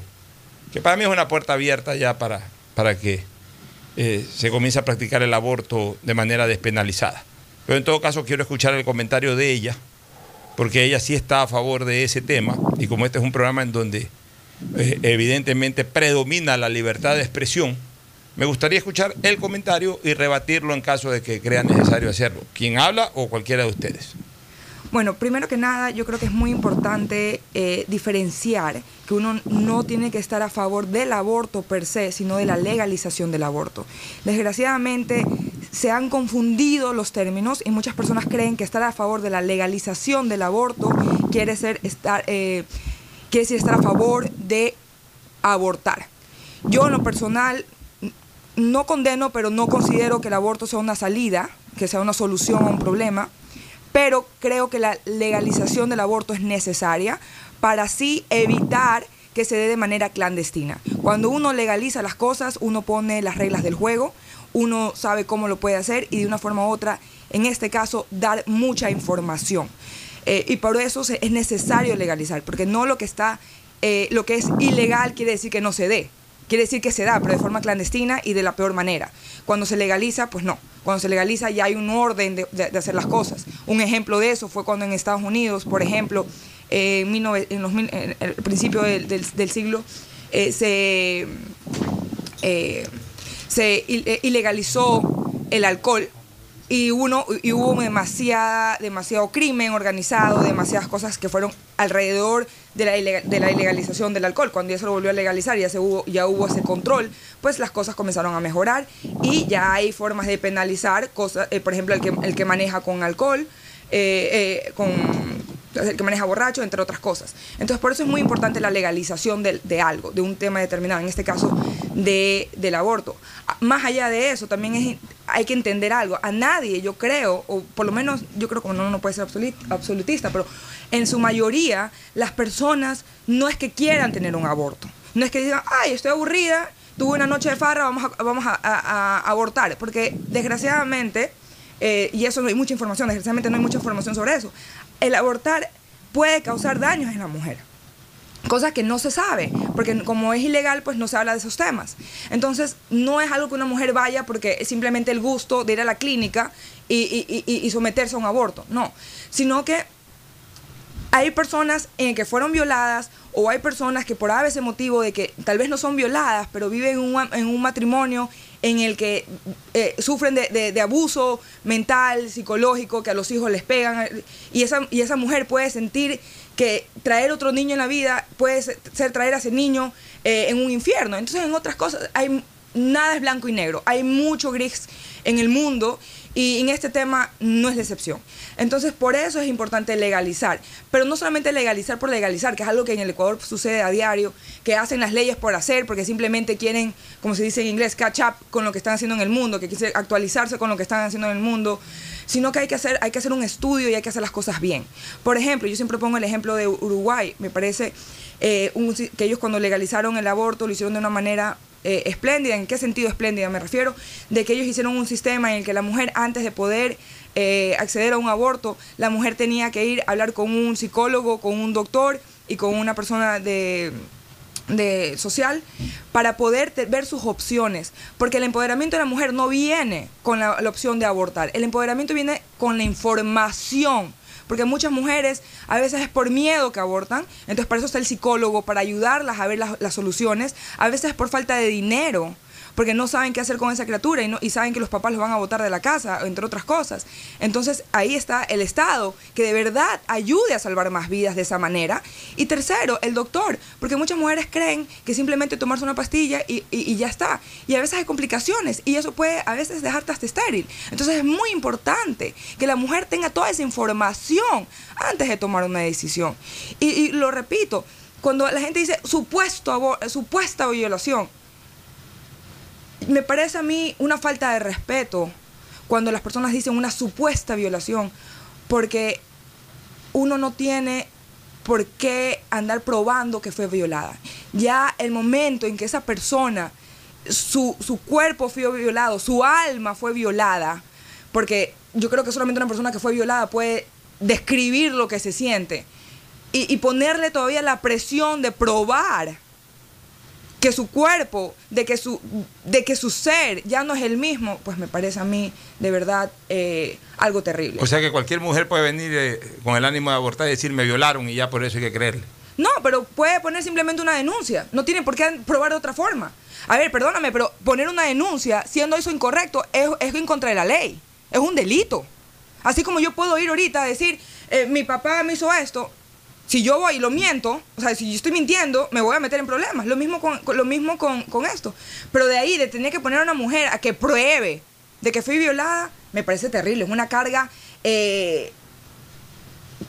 que para mí es una puerta abierta ya para, para que eh, se comience a practicar el aborto de manera despenalizada. Pero en todo caso quiero escuchar el comentario de ella, porque ella sí está a favor de ese tema, y como este es un programa en donde eh, evidentemente predomina la libertad de expresión, me gustaría escuchar el comentario y rebatirlo en caso de que crea necesario hacerlo. Quien habla o cualquiera de ustedes. Bueno, primero que nada, yo creo que es muy importante eh, diferenciar que uno no tiene que estar a favor del aborto per se, sino de la legalización del aborto. Desgraciadamente, se han confundido los términos y muchas personas creen que estar a favor de la legalización del aborto quiere, ser estar, eh, quiere decir estar a favor de abortar. Yo en lo personal no condeno, pero no considero que el aborto sea una salida, que sea una solución a un problema pero creo que la legalización del aborto es necesaria para así evitar que se dé de manera clandestina. Cuando uno legaliza las cosas, uno pone las reglas del juego, uno sabe cómo lo puede hacer y de una forma u otra, en este caso, dar mucha información. Eh, y por eso es necesario legalizar, porque no lo que está, eh, lo que es ilegal quiere decir que no se dé. Quiere decir que se da, pero de forma clandestina y de la peor manera. Cuando se legaliza, pues no. Cuando se legaliza ya hay un orden de, de- hacer las cosas. Un ejemplo de eso fue cuando en Estados Unidos, por ejemplo, en, 19 en los en el principio del, siglo, eh, se, eh, se eh, ilegalizó el alcohol y, uno, y hubo demasiada, demasiado crimen organizado, demasiadas cosas que fueron alrededor de la, ilega- de la ilegalización del alcohol. Cuando ya se lo volvió a legalizar, ya, se hubo, ya hubo ese control, pues las cosas comenzaron a mejorar y ya hay formas de penalizar cosas, eh, por ejemplo, el que, el que maneja con alcohol, eh, eh, con el que maneja borracho, entre otras cosas. Entonces, por eso es muy importante la legalización de, algo, de un tema determinado, en este caso de, del aborto. Ah, Más allá de eso, también es, hay que entender algo. A nadie, yo creo, o por lo menos yo creo que uno no puede ser absolut- absolutista, pero en su mayoría las personas no es que quieran tener un aborto. No es que digan, ay, estoy aburrida, tuve una noche de farra, vamos a, vamos a- a abortar. Porque desgraciadamente, eh, y eso no hay mucha información, desgraciadamente no hay mucha información sobre eso, el abortar puede causar daños en la mujer. Cosa que no se sabe, porque como es ilegal, pues no se habla de esos temas. Entonces, no es algo que una mujer vaya porque es simplemente el gusto de ir a la clínica y, y- y- y someterse a un aborto. No, sino que hay personas en que fueron violadas o hay personas que por ese motivo de que tal vez no son violadas, pero viven en un, en un matrimonio en el que eh, sufren de, de- abuso mental, psicológico, que a los hijos les pegan, y esa, y esa mujer puede sentir que traer otro niño en la vida puede ser, ser traer a ese niño eh, en un infierno. Entonces, en otras cosas, hay nada es blanco y negro, hay mucho gris en el mundo y en este tema no es decepción. Entonces, por eso es importante legalizar. Pero no solamente legalizar por legalizar, que es algo que en el Ecuador sucede a diario, que hacen las leyes por hacer, porque simplemente quieren, como se dice en inglés, catch up con lo que están haciendo en el mundo, que quieren actualizarse con lo que están haciendo en el mundo, sino que hay que hacer, hay que hacer un estudio y hay que hacer las cosas bien. Por ejemplo, yo siempre pongo el ejemplo de Uruguay. Me parece eh, que ellos cuando legalizaron el aborto lo hicieron de una manera eh, espléndida. ¿En qué sentido espléndida? Me refiero de que ellos hicieron un sistema en el que la mujer antes de poder eh, acceder a un aborto, la mujer tenía que ir a hablar con un psicólogo, con un doctor y con una persona de de social para poder ver sus opciones porque el empoderamiento de la mujer no viene con la opción de abortar el empoderamiento viene con la información porque muchas mujeres a veces es por miedo que abortan, entonces para eso está el psicólogo, para ayudarlas a ver las, las soluciones, a veces es por falta de dinero, porque no saben qué hacer con esa criatura y, no, y saben que los papás los van a botar de la casa, entre otras cosas. Entonces ahí está el Estado, que de verdad ayude a salvar más vidas de esa manera. Y tercero, el doctor, porque muchas mujeres creen que simplemente tomarse una pastilla y, y- ya está. Y a veces hay complicaciones y eso puede a veces dejarte hasta estéril. Entonces es muy importante que la mujer tenga toda esa información antes de tomar una decisión. Y, lo repito, cuando la gente dice supuesto supuesta violación, me parece a mí una falta de respeto cuando las personas dicen una supuesta violación, porque uno no tiene por qué andar probando que fue violada. Ya el momento en que esa persona, su, su cuerpo fue violado, su alma fue violada, porque yo creo que solamente una persona que fue violada puede describir lo que se siente y, y ponerle todavía la presión de probar que su cuerpo, de que su, de que su ser ya no es el mismo, pues me parece a mí de verdad eh, algo terrible. O sea que cualquier mujer puede venir eh, con el ánimo de abortar y decir me violaron y ya por eso hay que creerle. No, pero puede poner simplemente una denuncia. No tiene por qué probar de otra forma. A ver, perdóname, pero poner una denuncia siendo eso incorrecto es, es en contra de la ley. Es un delito. Así como yo puedo ir ahorita a decir, eh, mi papá me hizo esto. Si yo voy y lo miento, o sea, si yo estoy mintiendo, me voy a meter en problemas. Lo mismo con, lo mismo con, con esto. Pero de ahí, de tener que poner a una mujer a que pruebe de que fui violada, me parece terrible. Es una carga eh,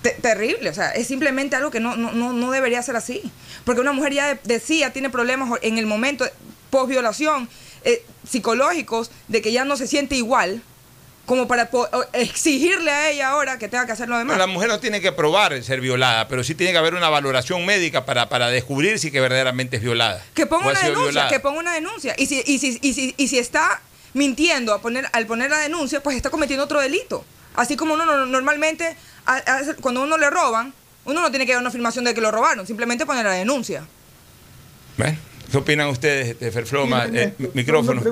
te- terrible. O sea, es simplemente algo que no, no, no, debería ser así. Porque una mujer ya de, de sí ya tiene problemas en el momento post violación eh, psicológicos de que ya no se siente igual como para po- o- exigirle a ella ahora que tenga que hacer lo demás. No, la mujer no tiene que probar el ser violada, pero sí tiene que haber una valoración médica para, para descubrir si que verdaderamente es violada. Que ponga una denuncia, violada. que ponga una denuncia. Y si, y si, y si, y si está mintiendo a poner, al poner la denuncia, pues está cometiendo otro delito. Así como uno no- normalmente a- cuando uno le roban, uno no tiene que dar una afirmación de que lo robaron, simplemente poner la denuncia. Bueno, ¿qué opinan ustedes de Ferfloma? Eh, micrófono.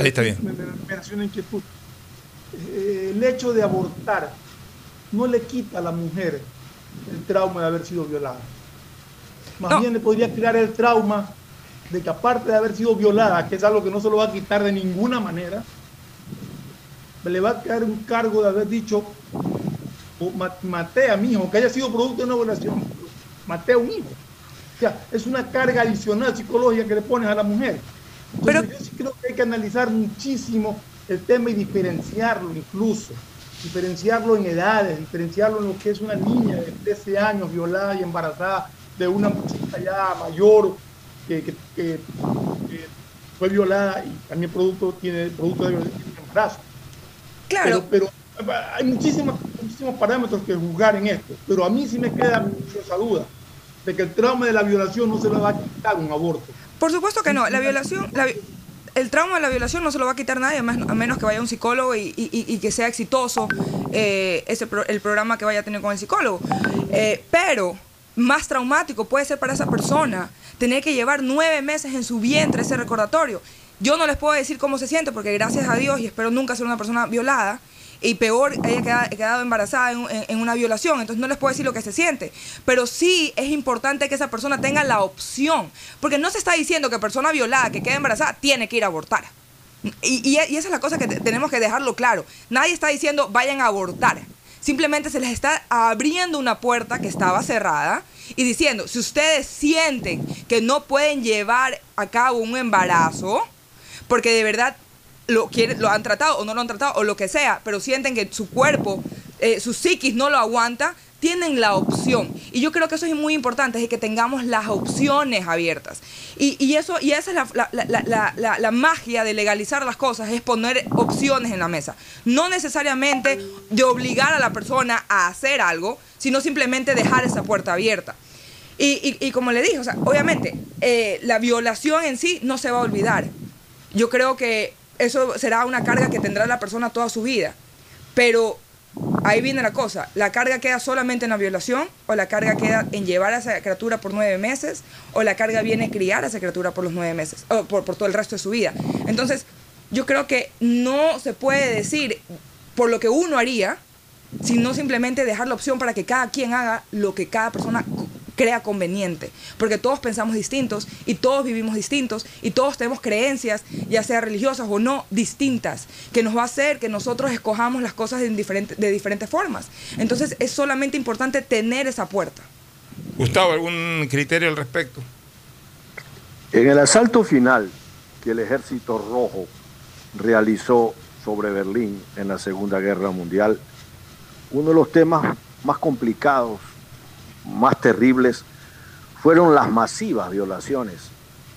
Ahí está bien. Me, me, inquietud. Eh, el hecho de abortar no le quita a la mujer el trauma de haber sido violada. Más bien le podría crear el trauma de que aparte de haber sido violada, que es algo que no se lo va a quitar de ninguna manera, le va a caer un cargo de haber dicho, o maté a mi hijo, que haya sido producto de una violación, maté a un hijo. O sea, es una carga adicional psicológica que le pones a la mujer. Pero yo sí creo que hay que analizar muchísimo el tema y diferenciarlo incluso, diferenciarlo en edades, diferenciarlo en lo que es una niña de 13 años violada y embarazada de una muchacha ya mayor que, fue violada y también producto tiene producto de embarazo. Claro. Pero, hay muchísimos, muchísimos parámetros que juzgar en esto, pero a mí sí me queda esa duda de que el trauma de la violación no se le va a quitar un aborto. Por supuesto que no, la violación, el trauma de la violación no se lo va a quitar nadie, a menos que vaya un psicólogo y, que sea exitoso eh, ese, el programa que vaya a tener con el psicólogo. Eh, pero más traumático puede ser para esa persona tener que llevar nueve meses en su vientre ese recordatorio. Yo no les puedo decir cómo se siente, porque gracias a Dios, y espero nunca ser una persona violada, y peor, haya quedado, embarazada en, una violación, entonces no les puedo decir lo que se siente. Pero sí es importante que esa persona tenga la opción, porque no se está diciendo que persona violada que queda embarazada tiene que ir a abortar. Y, y, esa es la cosa que tenemos que dejarlo claro. Nadie está diciendo vayan a abortar. Simplemente se les está abriendo una puerta que estaba cerrada y diciendo, si ustedes sienten que no pueden llevar a cabo un embarazo, porque de verdad lo, quieren, lo han tratado o no lo han tratado o lo que sea, pero sienten que su cuerpo, eh, su psiquis no lo aguanta, tienen la opción. Y yo creo que eso es muy importante, es que tengamos las opciones abiertas. Y, eso, y esa es la, la, magia de legalizar las cosas, es poner opciones en la mesa. No necesariamente de obligar a la persona a hacer algo, sino simplemente dejar esa puerta abierta. Y, y, como le dije, o sea, obviamente, eh, la violación en sí no se va a olvidar. Yo creo que eso será una carga que tendrá la persona toda su vida. Pero ahí viene la cosa, la carga queda solamente en la violación o la carga queda en llevar a esa criatura por nueve meses o la carga viene criar a esa criatura por los nueve meses o por todo el resto de su vida. Entonces, yo creo que no se puede decir por lo que uno haría, sino simplemente dejar la opción para que cada quien haga lo que cada persona crea conveniente, porque todos pensamos distintos y todos vivimos distintos y todos tenemos creencias, ya sea religiosas o no, distintas, que nos va a hacer que nosotros escojamos las cosas de, de diferentes formas. Entonces es solamente importante tener esa puerta. Gustavo, ¿algún criterio al respecto? En el asalto final que el ejército rojo realizó sobre Berlín en la Segunda Guerra Mundial, uno de los temas más complicados más terribles fueron las masivas violaciones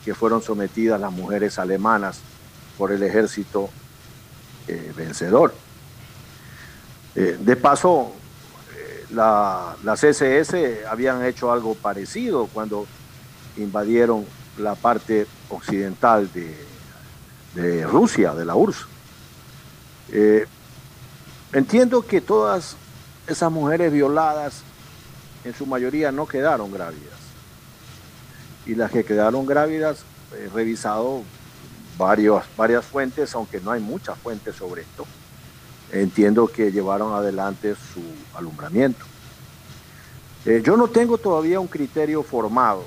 que fueron sometidas las mujeres alemanas por el ejército eh, vencedor. Eh, de paso, eh, la, las SS habían hecho algo parecido cuando invadieron la parte occidental de, de Rusia, de la URSS. entiendo que todas esas mujeres violadas en su mayoría no quedaron grávidas. Y las que quedaron grávidas, he revisado varias fuentes, aunque no hay muchas fuentes sobre esto, entiendo que llevaron adelante su alumbramiento. Eh, yo no tengo todavía un criterio formado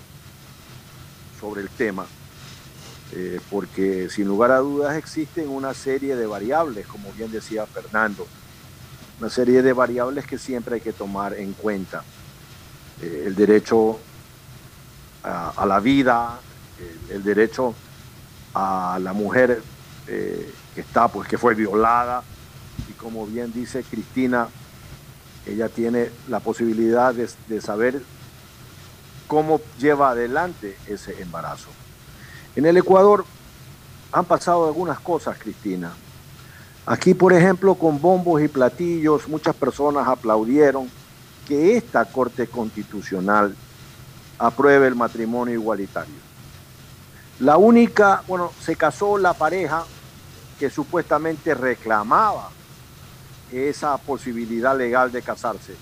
sobre el tema, eh, porque sin lugar a dudas existen una serie de variables, como bien decía Fernando, una serie de variables que siempre hay que tomar en cuenta. Eh, el derecho a, la vida, el, derecho a la mujer eh, que está, pues que fue violada, y como bien dice Cristina, ella tiene la posibilidad de, de saber cómo lleva adelante ese embarazo. En el Ecuador han pasado algunas cosas, Cristina. Aquí, por ejemplo, con bombos y platillos, muchas personas aplaudieron que esta Corte Constitucional apruebe el matrimonio igualitario. La única, bueno, se casó la pareja que supuestamente reclamaba esa posibilidad legal de casarse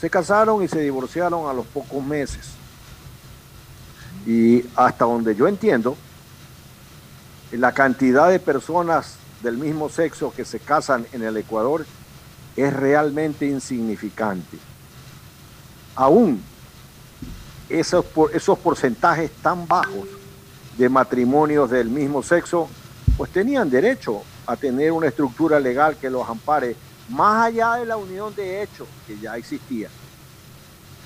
Se casaron y se divorciaron a los pocos meses. Y hasta donde yo entiendo, la cantidad de personas del mismo sexo que se casan en el Ecuador es realmente insignificante. Aún esos, esos porcentajes tan bajos de matrimonios del mismo sexo, pues tenían derecho a tener una estructura legal que los ampare más allá de la unión de hecho que ya existía.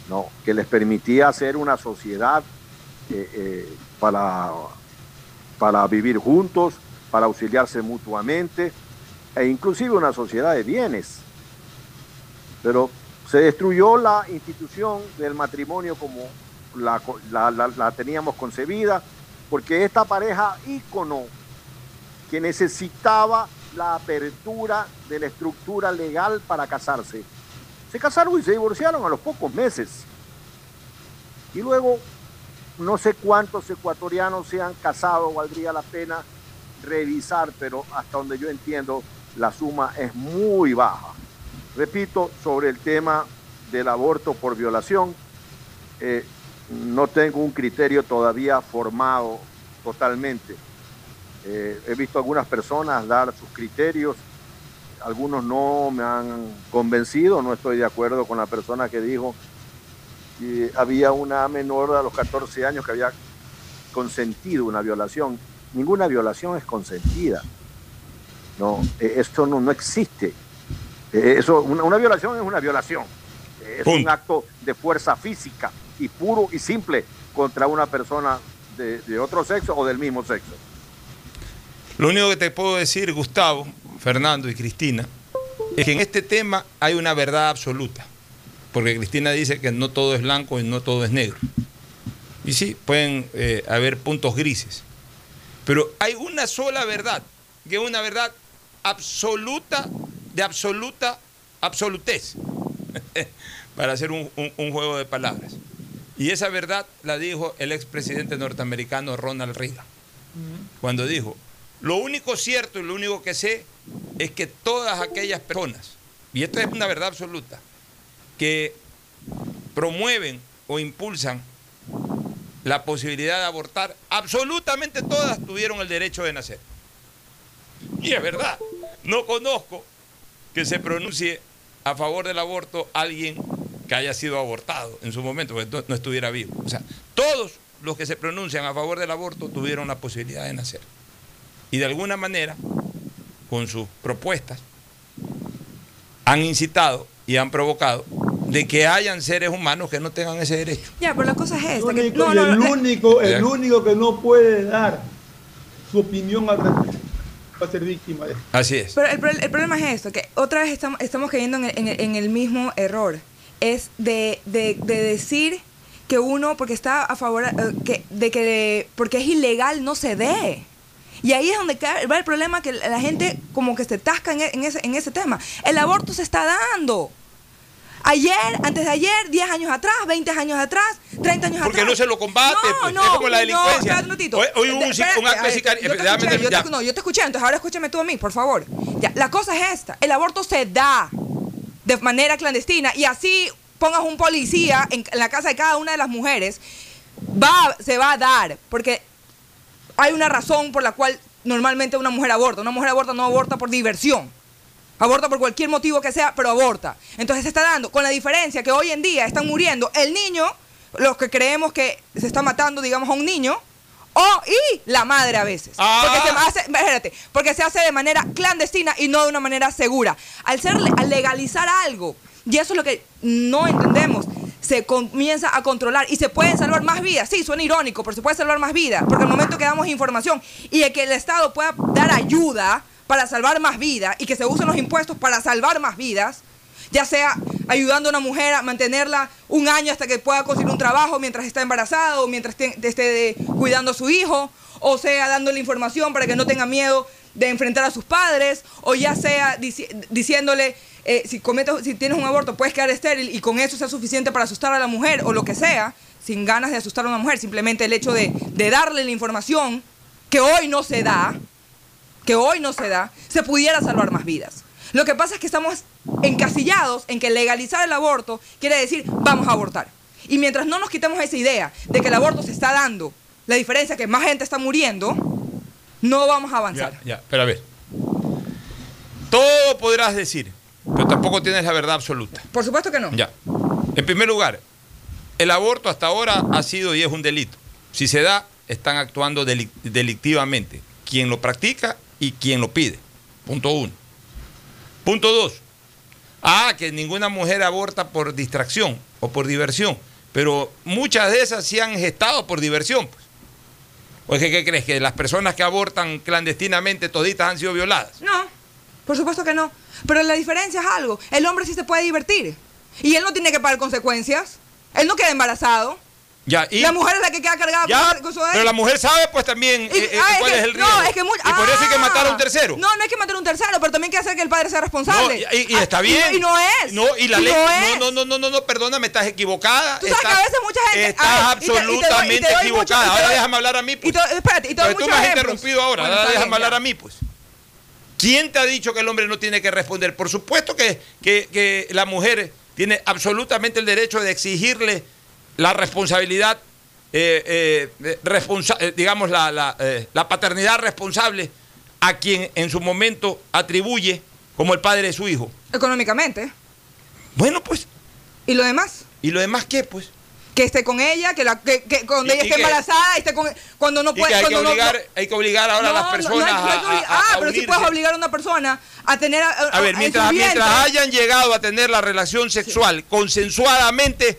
No, que les permitía hacer una sociedad eh, eh, para, para vivir juntos, para auxiliarse mutuamente, e inclusive una sociedad de bienes. Pero se destruyó la institución del matrimonio como la, teníamos concebida, porque esta pareja ícono que necesitaba la apertura de la estructura legal para casarse, se casaron y se divorciaron a los pocos meses. Y luego, no sé cuántos ecuatorianos se han casado, valdría la pena revisar, pero hasta donde yo entiendo, la suma es muy baja. Repito, sobre el tema del aborto por violación, eh, no tengo un criterio todavía formado totalmente. Eh, he visto algunas personas dar sus criterios, algunos no me han convencido, no estoy de acuerdo con la persona que dijo que había una menor a los 14 años que había consentido una violación. Ninguna violación es consentida. No, eh, esto no, no existe. Eso, una, una violación es una violación. Es un acto de fuerza física y puro y simple contra una persona de, otro sexo o del mismo sexo. Lo único que te puedo decir, Gustavo, Fernando y Cristina, es que en este tema hay una verdad absoluta. Porque Cristina dice que no todo es blanco y no todo es negro. Y sí, pueden eh, haber puntos grises. Pero hay una sola verdad, que es una verdad absoluta, de absoluta absolutez, para hacer un juego de palabras. Y esa verdad la dijo el expresidente norteamericano Ronald Reagan, cuando dijo, lo único cierto y lo único que sé es que todas aquellas personas, y esto es una verdad absoluta, que promueven o impulsan la posibilidad de abortar, absolutamente todas tuvieron el derecho de nacer. Y es verdad, no conozco que se pronuncie a favor del aborto alguien que haya sido abortado en su momento, porque no, estuviera vivo. O sea, todos los que se pronuncian a favor del aborto tuvieron la posibilidad de nacer. Y de alguna manera, con sus propuestas, han incitado y han provocado de que hayan seres humanos que no tengan ese derecho. Ya, pero la cosa es esta. El único, el, único, el único que no puede dar su opinión al respecto va a ser víctima de esto. Así es. Pero el, problema es esto, que otra vez estamos, estamos cayendo en el mismo error es de, decir que uno, porque está a favor eh, que, de que, porque es ilegal, no se dé. Y ahí es donde va el problema que la gente como que se tasca en, e, ese, en ese tema. El aborto se está dando. Ayer, antes de ayer, 10 años atrás, 20 años atrás, 30 años Porque atrás. Porque no se lo combate, no, pues. No, es como la delincuencia. No, hoy, hoy hubo un, un, acto de sicario. Yo, te, no, yo te escuché, entonces ahora escúchame tú a mí, por favor. Ya, la cosa es esta, el aborto se da de manera clandestina y así pongas un policía en, la casa de cada una de las mujeres, va, se va a dar, porque hay una razón por la cual normalmente una mujer aborta. Una mujer aborta no aborta por diversión. Aborta por cualquier motivo que sea, pero aborta. Entonces se está dando, con la diferencia que hoy en día están muriendo el niño, los que creemos que se está matando, digamos, a un niño, o y la madre a veces. Porque, se ah. hace, porque se hace de manera clandestina y no de una manera segura. Al, ser, al legalizar algo, y eso es lo que no entendemos, se comienza a controlar y se pueden salvar más vidas. Sí, suena irónico, pero se puede salvar más vidas, porque al momento que damos información y de que el Estado pueda dar ayuda para salvar más vidas y que se usen los impuestos para salvar más vidas, ya sea ayudando a una mujer a mantenerla un año hasta que pueda conseguir un trabajo mientras está embarazada o mientras esté, cuidando a su hijo, o sea dándole información para que no tenga miedo de enfrentar a sus padres, o ya sea diciéndole, eh, si, cometes, si tienes un aborto puedes quedar estéril y con eso sea suficiente para asustar a la mujer o lo que sea, sin ganas de asustar a una mujer, simplemente el hecho de, de darle la información que hoy no se da, que hoy no se da, se pudiera salvar más vidas. Lo que pasa es que estamos encasillados en que legalizar el aborto quiere decir vamos a abortar. Y mientras no nos quitemos esa idea de que el aborto se está dando, la diferencia es que más gente está muriendo, no vamos a avanzar. Ya, ya, pero a ver. Todo podrás decir, pero tampoco tienes la verdad absoluta. Por supuesto que no. Ya. En primer lugar, el aborto hasta ahora ha sido y es un delito. Si se da, están actuando delic- delictivamente. Quien lo practica y quien lo pide. Punto uno. Punto dos. Ah, que ninguna mujer aborta por distracción o por diversión. Pero muchas de esas sí han gestado por diversión. Pues. Oye, ¿qué crees? ¿Que las personas que abortan clandestinamente toditas han sido violadas? No, por supuesto que no. Pero la diferencia es algo. El hombre sí se puede divertir. Y él no tiene que pagar consecuencias. Él no queda embarazado. Ya, y, la mujer es la que queda cargada Ya, con, con su pero la mujer sabe pues también eh, eh, ah, es cuál que- es el riesgo. No, es que mu- y por eso hay que Ah. matar a un tercero. No, no hay que matar a un tercero, pero también hay que hacer que el padre sea responsable. No, y, y Ah, está bien. Y, no es. No, y la Y ley. no No, es. no, no, no, no, no, perdóname, estás equivocada. Tú sabes estás, que a veces mucha gente- Estás ver, y te- y te y absolutamente mucho- equivocada. y ahora doy- déjame hablar a mí. Pues. Y te- espérate, y te doy Porque tú me has interrumpido ahora. Bueno, ahora está déjame bien, hablar ya. a mí, pues. ¿Quién te ha dicho que el hombre no tiene que responder? Por supuesto que la mujer tiene absolutamente el derecho de exigirle la responsabilidad, eh, eh, eh, responsa- digamos, la, la, eh, la paternidad responsable a quien en su momento atribuye como el padre de su hijo. Económicamente. Bueno, pues. ¿Y lo demás? ¿Y lo demás qué, pues? Que esté con ella, que, la, que, que cuando Y- y esté que- embarazada, esté con, cuando no puede. hay que, cuando obligar, no- hay que obligar ahora a las personas no hay- no hay que a- obligar- a, a Ah, pero sí unirse. puedes obligar a una persona a tener. A, A ver, en mientras, mientras hayan llegado a tener la relación sexual consensuadamente,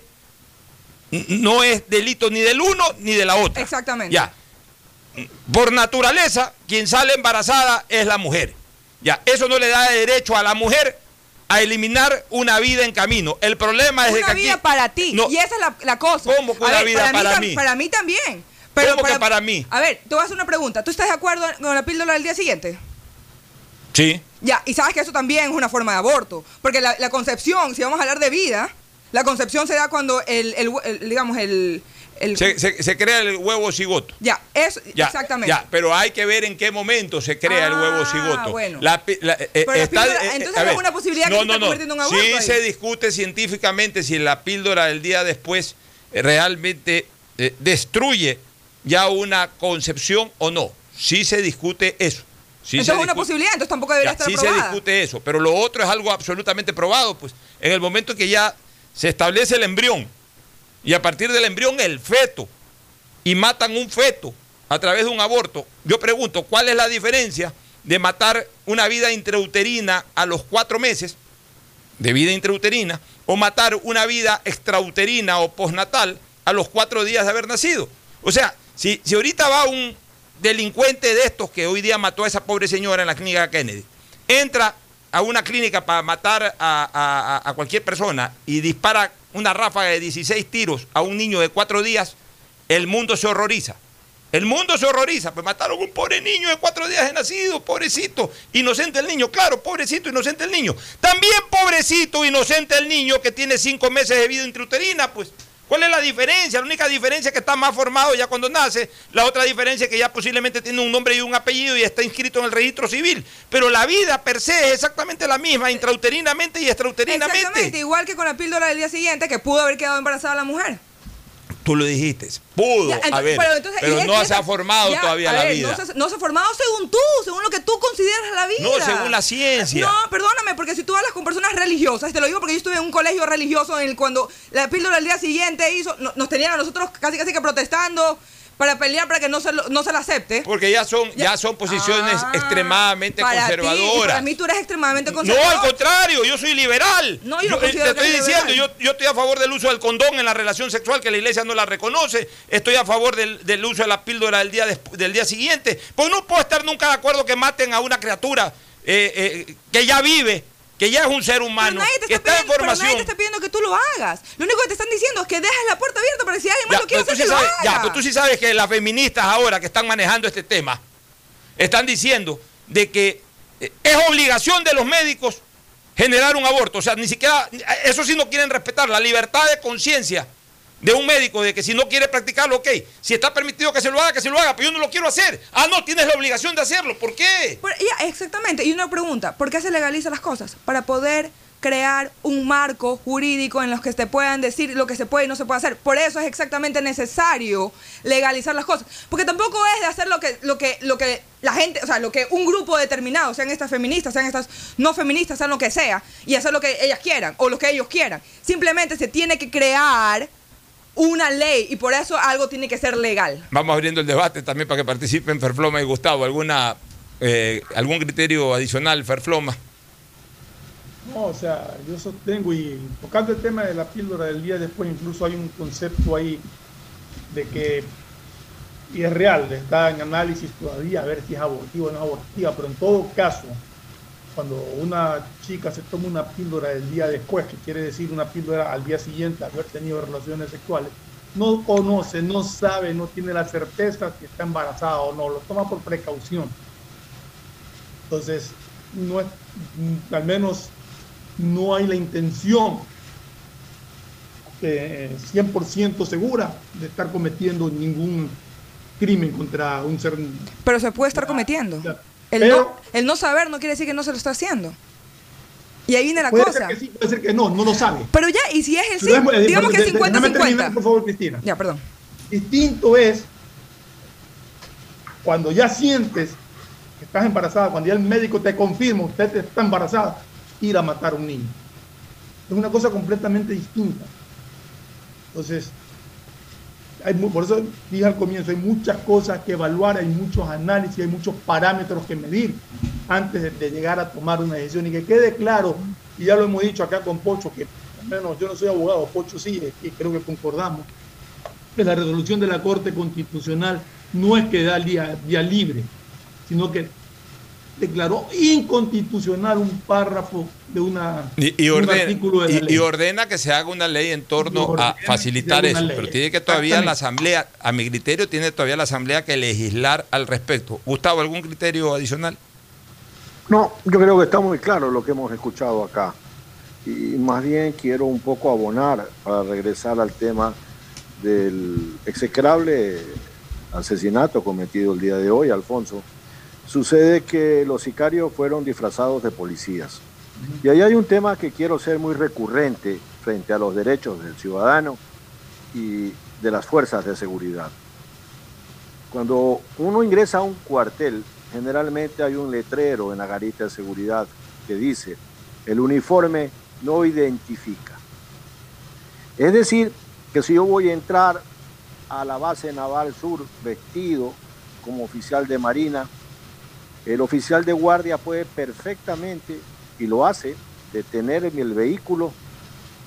no es delito ni del uno ni de la otra. Exactamente. Ya. Por naturaleza, quien sale embarazada es la mujer. Ya, eso no le da derecho a la mujer a eliminar una vida en camino. El problema es de Una que aquí- vida para ti. No. Y esa es la, la cosa. ¿Cómo que una ver, vida para tam- mí? Para mí también. Pero ¿Cómo que para mí? A ver, te voy a hacer una pregunta. ¿Tú estás de acuerdo con la píldora del día siguiente? Sí. Ya, y sabes que eso también es una forma de aborto. Porque la, la concepción, si vamos a hablar de vida, la concepción se da cuando el, el- el- digamos, el... el- Se, se- se crea el huevo cigoto. ya, eso, Ya, exactamente. Ya, pero hay que ver en qué momento se crea el huevo cigoto. bueno. La eh, Pero la está- píldora- eh, entonces es una posibilidad que se está convirtiendo en un aborto Sí ahí. se discute científicamente si la píldora del día después eh, realmente eh, destruye ya una concepción o no. Sí se discute eso. Sí entonces se es una posibilidad, entonces tampoco debería ya, estar sí se aprobada. discute eso, pero lo otro es algo absolutamente probado, pues en el momento que ya se establece el embrión. Y a partir del embrión el feto. Y matan un feto a través de un aborto, yo pregunto, ¿cuál es la diferencia de matar una vida intrauterina a los cuatro meses de vida intrauterina o matar una vida extrauterina o postnatal a los cuatro días de haber nacido? O sea, si, si ahorita va un delincuente de estos que hoy día mató a esa pobre señora en la clínica Kennedy, entra a una clínica para matar a, a- cualquier persona y dispara una ráfaga de 16 tiros a un niño de cuatro días, el mundo se horroriza. El mundo se horroriza, pues mataron a un pobre niño de cuatro días de nacido, pobrecito, inocente el niño, claro, pobrecito, inocente el niño. También pobrecito, inocente el niño que tiene cinco meses de vida intrauterina, pues. ¿Cuál es la diferencia? La única diferencia es que está más formado ya cuando nace, la otra diferencia es que ya posiblemente tiene un nombre y un apellido y está inscrito en el registro civil. Pero la vida per se es exactamente la misma, intrauterinamente y extrauterinamente. Exactamente, igual que con la píldora del día siguiente, que pudo haber quedado embarazada la mujer. Tú lo dijiste, pudo Ya, entonces, haber, pero entonces- pero no se ha formado ya, todavía la vida. No se, no se ha formado según tú, según lo que tú consideras la vida. No, según la ciencia. No, perdóname, porque si tú hablas con personas religiosas, te lo digo porque yo estuve en un colegio religioso en el cuando la píldora del día siguiente hizo, no- nos tenían a nosotros casi casi que protestando para pelear para que no se, lo- no se la acepte. Porque ya son, ya son posiciones Ah, extremadamente para ti, conservadoras. para mí tú eres extremadamente No, conservador. al contrario, yo soy liberal. No, yo no eh, te estoy diciendo, yo, yo estoy a favor del uso del condón en la relación sexual, que la iglesia no la reconoce. Estoy a favor del, del uso de la píldora del día, despu- del día siguiente. Pues no puedo estar nunca de acuerdo que maten a una criatura eh, eh, que ya vive, que ya es un ser humano, Nadie que está en pero nadie formación. te está pidiendo que tú lo hagas. Lo único que te están diciendo es que dejes la puerta abierta para que si alguien más Ya, lo quiere hacer, tú que sí lo sabes, haga. ya, pero tú sí sabes que las feministas ahora que están manejando este tema están diciendo de que eh, es obligación de los médicos generar un aborto. O sea, ni siquiera, eso sí no quieren respetar, la libertad de conciencia de un médico de que si no quiere practicarlo, ok, si está permitido que se lo haga, que se lo haga, pero yo no lo quiero hacer. Ah, no, tienes la obligación de hacerlo, ¿por qué? ya, exactamente, y una pregunta, ¿por qué se legaliza las cosas? Para poder crear un marco jurídico en los que se puedan decir lo que se puede y no se puede hacer. Por eso es exactamente necesario legalizar las cosas. Porque tampoco es de hacer lo que, lo que, lo que la gente, o sea, lo que un grupo determinado, sean estas feministas, sean estas no feministas, sean lo que sea, y hacer lo que ellas quieran o lo que ellos quieran. Simplemente se tiene que crear una ley y por eso algo tiene que ser legal. Vamos abriendo el debate también para que participen Ferfloma y Gustavo. ¿Alguna, eh, ¿Algún criterio adicional, Ferfloma? No, o sea, yo sostengo y tocando el tema de la píldora del día después, incluso hay un concepto ahí de que, y es real, está en análisis todavía a ver si es abortiva o no es abortiva, pero en todo caso, cuando una chica se toma una píldora del día después, que quiere decir una píldora al día siguiente haber tenido relaciones sexuales, no conoce, no sabe, no tiene la certeza si está embarazada o no, lo toma por precaución. Entonces, no es, al menos no hay la intención 100% eh, segura de estar cometiendo ningún crimen contra un ser. Pero se puede estar cometiendo. El, no, el no saber no quiere decir que no se lo está haciendo. Y ahí viene la puede cosa. Ser que sí, puede ser que no, no lo sabe. Pero ya, y si es el sí, digamos que es 50-50. Por favor, Cristina. Ya, perdón. Distinto es cuando ya sientes que estás embarazada, cuando ya el médico te confirma, usted está embarazada, ir a matar a un niño. Es una cosa completamente distinta. Entonces, por eso dije al comienzo, hay muchas cosas que evaluar, hay muchos análisis, hay muchos parámetros que medir antes de, llegar a tomar una decisión. Y que quede claro, y ya lo hemos dicho acá con Pocho, que al menos yo no soy abogado, Pocho sí, y creo que concordamos, que la resolución de la Corte Constitucional no es que da día, día libre, sino que declaró inconstitucional un párrafo de una y, ordena, y, ordena que se haga una ley en torno a facilitar eso, pero tiene que todavía la asamblea, a mi criterio, tiene todavía la asamblea que legislar al respecto. Gustavo, ¿algún criterio adicional? No, yo creo que está muy claro lo que hemos escuchado acá. Y más bien quiero un poco abonar para regresar al tema del execrable asesinato cometido el día de hoy, Alfonso Sucede que los sicarios fueron disfrazados de policías. Y ahí hay un tema que quiero ser muy recurrente frente a los derechos del ciudadano y de las fuerzas de seguridad. Cuando uno ingresa a un cuartel, generalmente hay un letrero en la garita de seguridad que dice, el uniforme no identifica. Es decir, que si yo voy a entrar a la base naval sur vestido como oficial de marina, el oficial de guardia puede perfectamente, y lo hace, detenerme el vehículo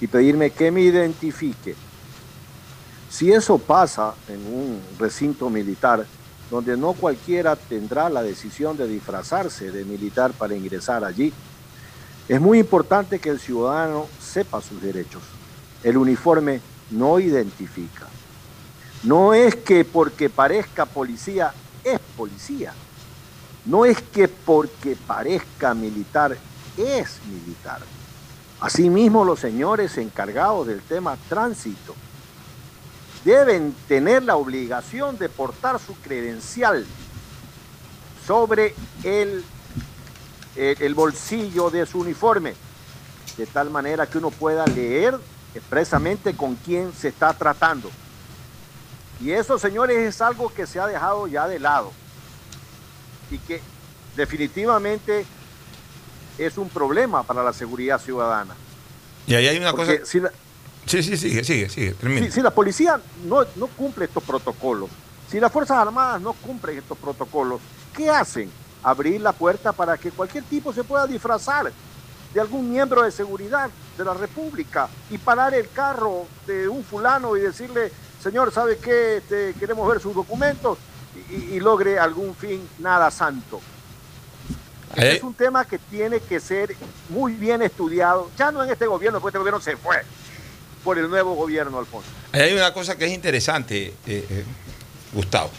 y pedirme que me identifique. Si eso pasa en un recinto militar, donde no cualquiera tendrá la decisión de disfrazarse de militar para ingresar allí, es muy importante que el ciudadano sepa sus derechos. El uniforme no identifica. No es que porque parezca policía es policía. No es que porque parezca militar es militar. Asimismo, los señores encargados del tema tránsito deben tener la obligación de portar su credencial sobre el, el, bolsillo de su uniforme, de tal manera que uno pueda leer expresamente con quién se está tratando. Y eso, señores, es algo que se ha dejado ya de lado y que definitivamente es un problema para la seguridad ciudadana. Y ahí hay una cosa... Si sí, sí, sigue, sigue, sigue. Si, si, la policía no, no cumple estos protocolos, si las Fuerzas Armadas no cumplen estos protocolos, ¿qué hacen? Abrir la puerta para que cualquier tipo se pueda disfrazar de algún miembro de seguridad de la República y parar el carro de un fulano y decirle, señor, ¿sabe qué? Este, queremos ver sus documentos y, logre algún fin nada santo. Es un tema que tiene que ser muy bien estudiado, ya no en este gobierno, porque este gobierno se fue por el nuevo gobierno, Alfonso. hay una cosa que es interesante, eh, eh, Gustavo.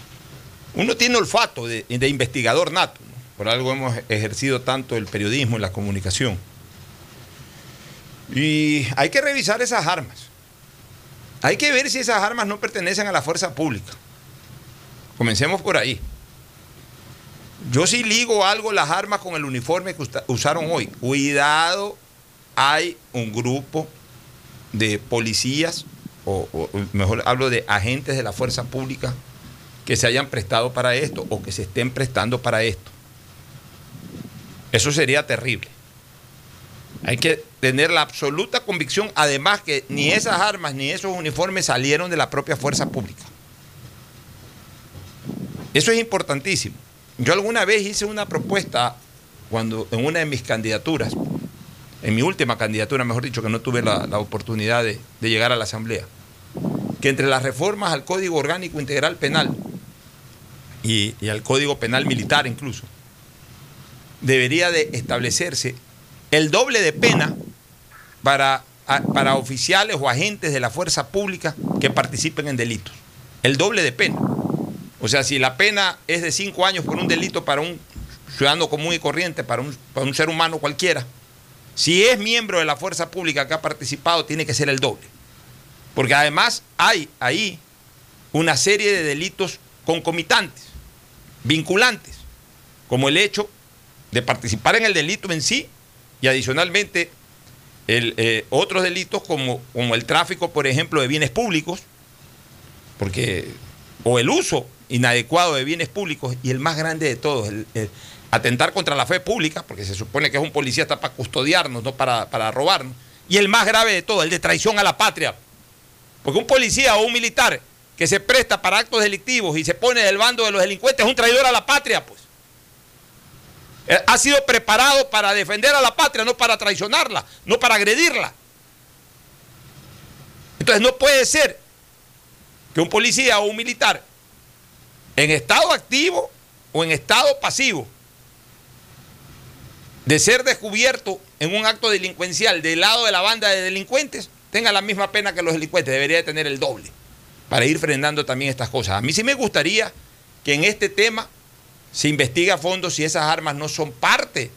Uno tiene olfato de, investigador nato, por algo hemos ejercido tanto el periodismo y la comunicación. Y hay que revisar esas armas. Hay que ver si esas armas no pertenecen a la fuerza pública. Comencemos por ahí. Yo sí ligo algo las armas con el uniforme que usaron hoy. Cuidado, hay un grupo de policías, o, o, mejor hablo de agentes de la fuerza pública, que se hayan prestado para esto o que se estén prestando para esto. Eso sería terrible. Hay que tener la absoluta convicción, además que ni esas armas ni esos uniformes salieron de la propia fuerza pública. Eso es importantísimo. Yo alguna vez hice una propuesta cuando en una de mis candidaturas, en mi última candidatura, mejor dicho, que no tuve la, oportunidad de, llegar a la Asamblea, que entre las reformas al Código Orgánico Integral Penal y, al Código Penal Militar incluso, debería de establecerse el doble de pena para, para oficiales o agentes de la fuerza pública que participen en delitos. El doble de pena. O sea, si la pena es de cinco años por un delito para un ciudadano común y corriente, para un, para un ser humano cualquiera, si es miembro de la fuerza pública que ha participado, tiene que ser el doble. Porque además hay ahí una serie de delitos concomitantes, vinculantes, como el hecho de participar en el delito en sí y adicionalmente eh, otros delitos como, como el tráfico, por ejemplo, de bienes públicos, porque, o el uso inadecuado de bienes públicos y el más grande de todos, el, atentar contra la fe pública, porque se supone que es un policía está para custodiarnos, no para, para robarnos, y el más grave de todo, el de traición a la patria. Porque un policía o un militar que se presta para actos delictivos y se pone del bando de los delincuentes es un traidor a la patria, pues. Ha sido preparado para defender a la patria, no para traicionarla, no para agredirla. Entonces no puede ser que un policía o un militar en estado activo o en estado pasivo de ser descubierto en un acto delincuencial del lado de la banda de delincuentes tenga la misma pena que los delincuentes, debería de tener el doble para ir frenando también estas cosas. A mí sí me gustaría que en este tema se investigue a fondo si esas armas no son parte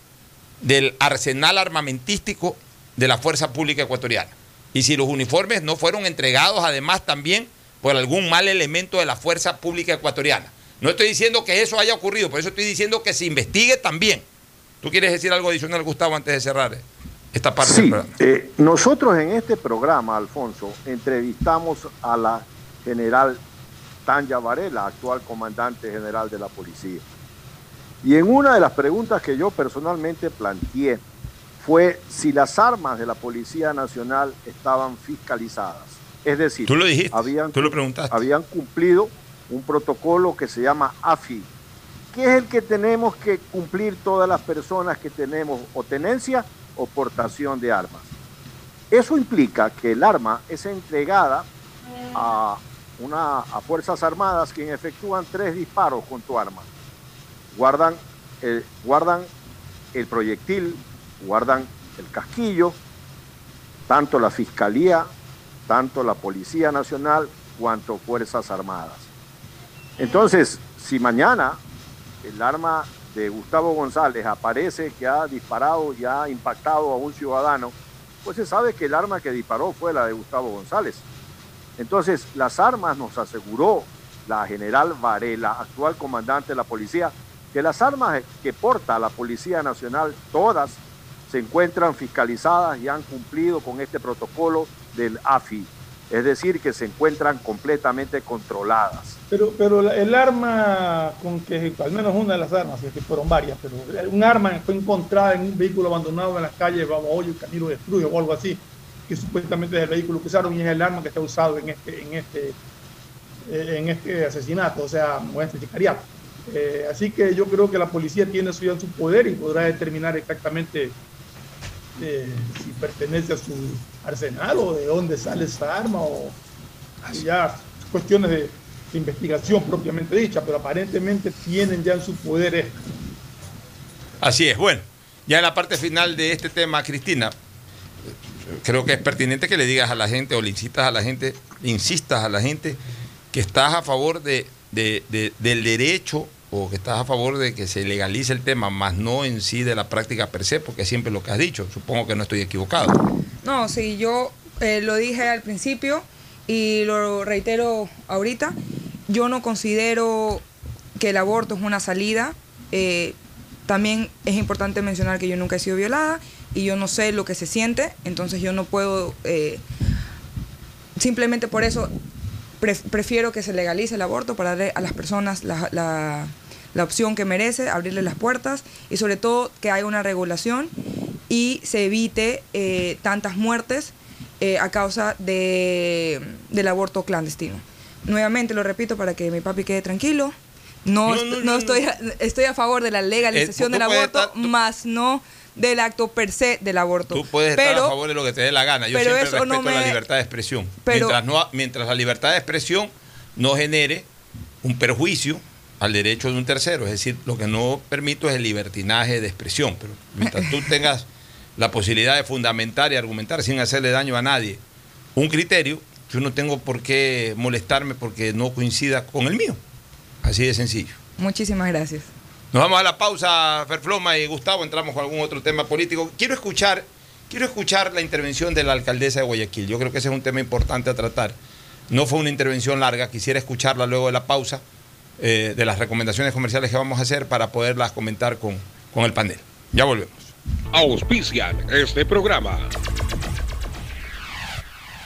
del arsenal armamentístico de la Fuerza Pública Ecuatoriana. Y si los uniformes no fueron entregados además también por algún mal elemento de la Fuerza Pública Ecuatoriana. No estoy diciendo que eso haya ocurrido, por eso estoy diciendo que se investigue también. ¿Tú quieres decir algo adicional, Gustavo, antes de cerrar esta parte sí, del programa? Eh, nosotros en este programa, Alfonso, entrevistamos a la general Tanya Varela, actual comandante general de la policía. Y en una de las preguntas que yo personalmente planteé fue si las armas de la Policía Nacional estaban fiscalizadas. Es decir, tú lo dijiste, habían, tú lo preguntaste. habían cumplido un protocolo que se llama AFI, que es el que tenemos que cumplir todas las personas que tenemos o tenencia o portación de armas. Eso implica que el arma es entregada a, una, a Fuerzas Armadas quienes efectúan tres disparos con tu arma. Guardan el, guardan el proyectil, guardan el casquillo, tanto la Fiscalía, tanto la Policía Nacional, cuanto Fuerzas Armadas. Entonces, si mañana el arma de Gustavo González aparece que ha disparado y ha impactado a un ciudadano, pues se sabe que el arma que disparó fue la de Gustavo González. Entonces, las armas nos aseguró la general Varela, actual comandante de la policía, que las armas que porta la Policía Nacional, todas se encuentran fiscalizadas y han cumplido con este protocolo del AFI. Es decir, que se encuentran completamente controladas. Pero, pero el arma con que, al menos una de las armas, es que fueron varias, pero un arma fue encontrada en un vehículo abandonado en las calles Babahoyo y Camilo de Trujillo o algo así, que supuestamente es el vehículo que usaron y es el arma que está usado en este, en este, en este asesinato, o sea, en este sicariato. Eh, así que yo creo que la policía tiene eso ya en su poder y podrá determinar exactamente eh, si pertenece a su arsenal o de dónde sale esa arma o ya cuestiones de, de, investigación propiamente dicha, pero aparentemente tienen ya en su poder esto. Así es, bueno, ya en la parte final de este tema, Cristina, creo que es pertinente que le digas a la gente o le incitas a la gente, insistas a la gente que estás a favor de, de, de, del derecho o que estás a favor de que se legalice el tema, más no en sí de la práctica per se, porque siempre lo que has dicho. Supongo que no estoy equivocado. No, sí, yo eh, lo dije al principio y lo reitero ahorita, yo no considero que el aborto es una salida. Eh, también es importante mencionar que yo nunca he sido violada y yo no sé lo que se siente, entonces yo no puedo, eh, simplemente por eso prefiero que se legalice el aborto para darle a las personas la, la, la opción que merece, abrirle las puertas y sobre todo que haya una regulación y se evite eh, tantas muertes eh, a causa de, del aborto clandestino. Nuevamente lo repito para que mi papi quede tranquilo. No, no, estoy, a, estoy a favor de la legalización del aborto, más no del acto per se del aborto. Tú puedes estar a favor de lo que te dé la gana. Yo siempre respeto la libertad de expresión. mientras, no, mientras la libertad de expresión no genere un perjuicio al derecho de un tercero. Es decir, lo que no permito es el libertinaje de expresión. Pero mientras tú tengas la posibilidad de fundamentar y argumentar sin hacerle daño a nadie un criterio, yo no tengo por qué molestarme porque no coincida con el mío. Así de sencillo. Muchísimas gracias. Nos vamos a la pausa, Ferfloma y Gustavo, entramos con algún otro tema político. Quiero escuchar, quiero escuchar la intervención de la alcaldesa de Guayaquil. Yo creo que ese es un tema importante a tratar. No fue una intervención larga, quisiera escucharla luego de la pausa, eh, de las recomendaciones comerciales que vamos a hacer para poderlas comentar con, con el panel. Ya volvemos. Auspician este programa.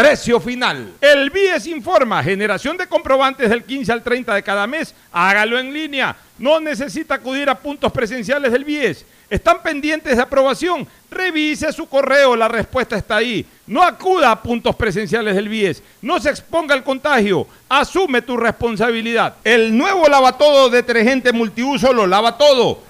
Precio final. El BIES informa, generación de comprobantes del 15 al 30 de cada mes, hágalo en línea. No necesita acudir a puntos presenciales del BIES. ¿Están pendientes de aprobación? Revise su correo, la respuesta está ahí. No acuda a puntos presenciales del BIES. No se exponga al contagio. Asume tu responsabilidad. El nuevo lavatodo detergente multiuso lo lava todo.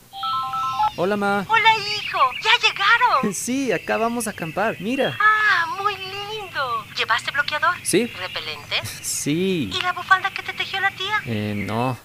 Hola, ma. Hola, hijo. ¿Ya llegaron? Sí, acá vamos a acampar. Mira. Ah, muy lindo. ¿Llevaste bloqueador? Sí. ¿Repelente? Sí. ¿Y la bufanda que te tejió la tía? Eh, no.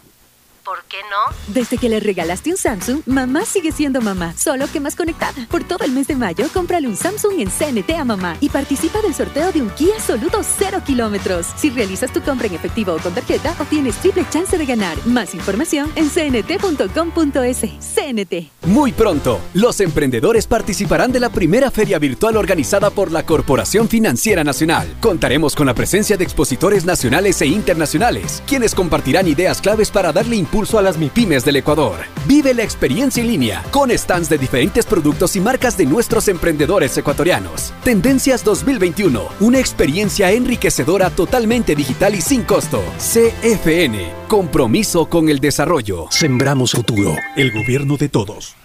¿Por qué no? Desde que le regalaste un Samsung, mamá sigue siendo mamá, solo que más conectada. Por todo el mes de mayo, cómprale un Samsung en CNT a mamá y participa del sorteo de un Kia Soluto 0 kilómetros. Si realizas tu compra en efectivo o con tarjeta, obtienes triple chance de ganar. Más información en cnt.com.es. CNT. Muy pronto, los emprendedores participarán de la primera feria virtual organizada por la Corporación Financiera Nacional. Contaremos con la presencia de expositores nacionales e internacionales, quienes compartirán ideas claves para darle impulso a las MIPIMES del Ecuador. Vive la experiencia en línea con stands de diferentes productos y marcas de nuestros emprendedores ecuatorianos. Tendencias 2021, una experiencia enriquecedora totalmente digital y sin costo. CFN, compromiso con el desarrollo. Sembramos futuro, el gobierno de todos.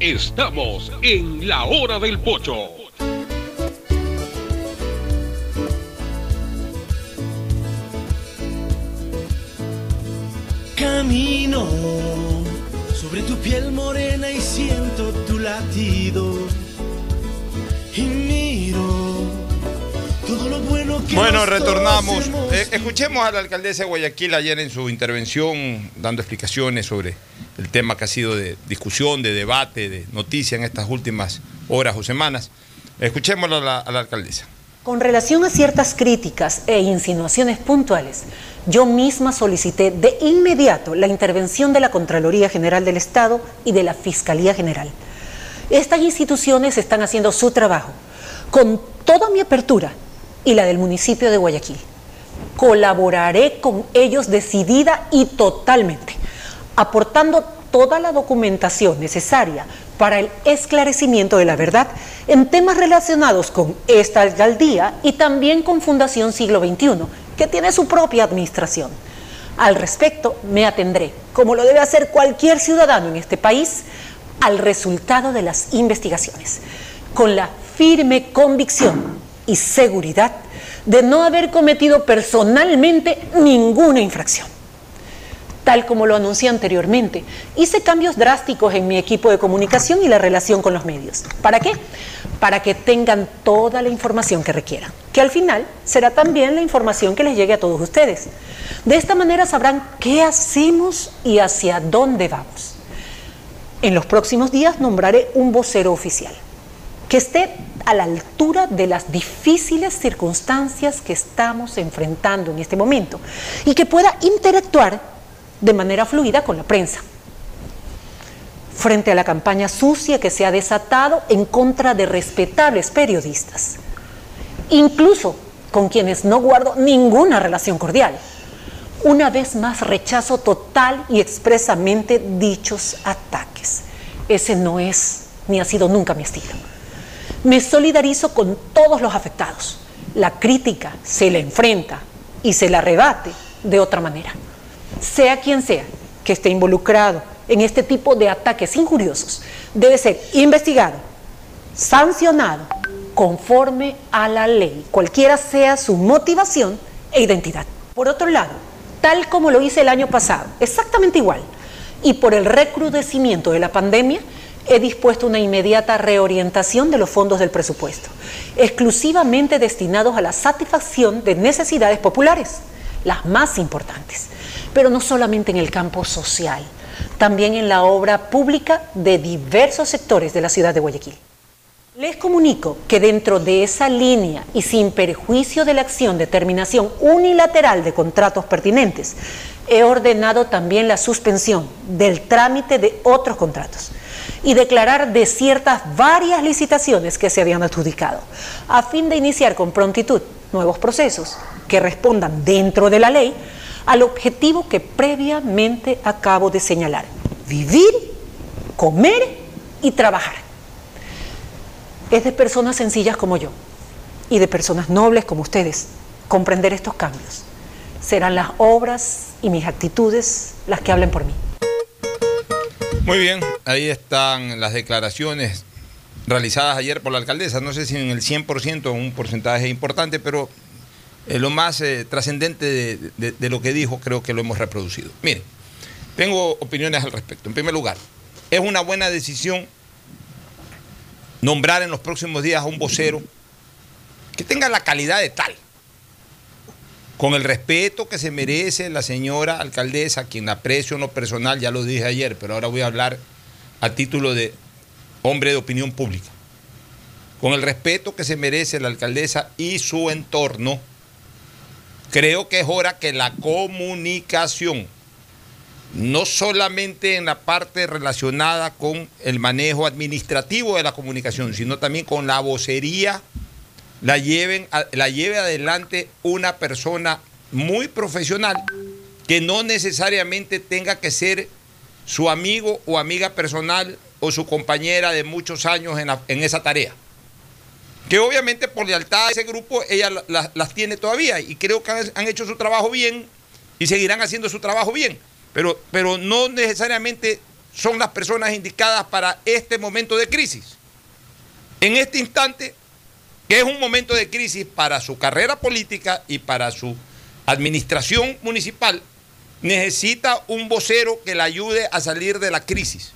Estamos en la hora del pocho. Camino sobre tu piel morena y siento tu latido. Y miro todo lo bueno que Bueno, retornamos. Eh, escuchemos a la alcaldesa de Guayaquil ayer en su intervención dando explicaciones sobre el tema que ha sido de discusión, de debate, de noticia en estas últimas horas o semanas. Escuchémosla a la, a la alcaldesa. Con relación a ciertas críticas e insinuaciones puntuales, yo misma solicité de inmediato la intervención de la Contraloría General del Estado y de la Fiscalía General. Estas instituciones están haciendo su trabajo con toda mi apertura y la del municipio de Guayaquil. Colaboraré con ellos decidida y totalmente, aportando toda la documentación necesaria para el esclarecimiento de la verdad en temas relacionados con esta alcaldía y también con Fundación Siglo XXI, que tiene su propia administración. Al respecto, me atendré, como lo debe hacer cualquier ciudadano en este país, al resultado de las investigaciones, con la firme convicción y seguridad de no haber cometido personalmente ninguna infracción. Tal como lo anuncié anteriormente, hice cambios drásticos en mi equipo de comunicación y la relación con los medios. ¿Para qué? Para que tengan toda la información que requieran, que al final será también la información que les llegue a todos ustedes. De esta manera sabrán qué hacemos y hacia dónde vamos. En los próximos días nombraré un vocero oficial que esté a la altura de las difíciles circunstancias que estamos enfrentando en este momento y que pueda interactuar de manera fluida con la prensa. Frente a la campaña sucia que se ha desatado en contra de respetables periodistas, incluso con quienes no guardo ninguna relación cordial. Una vez más rechazo total y expresamente dichos ataques. Ese no es ni ha sido nunca mi estilo. Me solidarizo con todos los afectados. La crítica se la enfrenta y se la rebate de otra manera. Sea quien sea que esté involucrado en este tipo de ataques injuriosos, debe ser investigado, sancionado conforme a la ley, cualquiera sea su motivación e identidad. Por otro lado, tal como lo hice el año pasado, exactamente igual, y por el recrudecimiento de la pandemia, he dispuesto una inmediata reorientación de los fondos del presupuesto, exclusivamente destinados a la satisfacción de necesidades populares, las más importantes, pero no solamente en el campo social, también en la obra pública de diversos sectores de la ciudad de Guayaquil. Les comunico que dentro de esa línea y sin perjuicio de la acción de terminación unilateral de contratos pertinentes, he ordenado también la suspensión del trámite de otros contratos y declarar desiertas varias licitaciones que se habían adjudicado, a fin de iniciar con prontitud nuevos procesos que respondan dentro de la ley al objetivo que previamente acabo de señalar, vivir, comer y trabajar. Es de personas sencillas como yo y de personas nobles como ustedes comprender estos cambios. Serán las obras y mis actitudes las que hablen por mí. Muy bien, ahí están las declaraciones realizadas ayer por la alcaldesa. No sé si en el 100% o un porcentaje importante, pero lo más eh, trascendente de, de- de lo que dijo creo que lo hemos reproducido. Mire, tengo opiniones al respecto. En primer lugar, es una buena decisión nombrar en los próximos días a un vocero que tenga la calidad de tal, con el respeto que se merece la señora alcaldesa, quien aprecio en lo personal, ya lo dije ayer, pero ahora voy a hablar a título de hombre de opinión pública. Con el respeto que se merece la alcaldesa y su entorno, creo que es hora que la comunicación, no solamente en la parte relacionada con el manejo administrativo de la comunicación, sino también con la vocería, la, lleven, la lleve adelante una persona muy profesional que no necesariamente tenga que ser su amigo o amiga personal o su compañera de muchos años en, esa tarea. Que obviamente por lealtad a ese grupo ella las tiene todavía y creo que han, hecho su trabajo bien y seguirán haciendo su trabajo bien, pero, pero no necesariamente son las personas indicadas para este momento de crisis. En este instante, que es un momento de crisis para su carrera política y para su administración municipal, necesita un vocero que le ayude a salir de la crisis.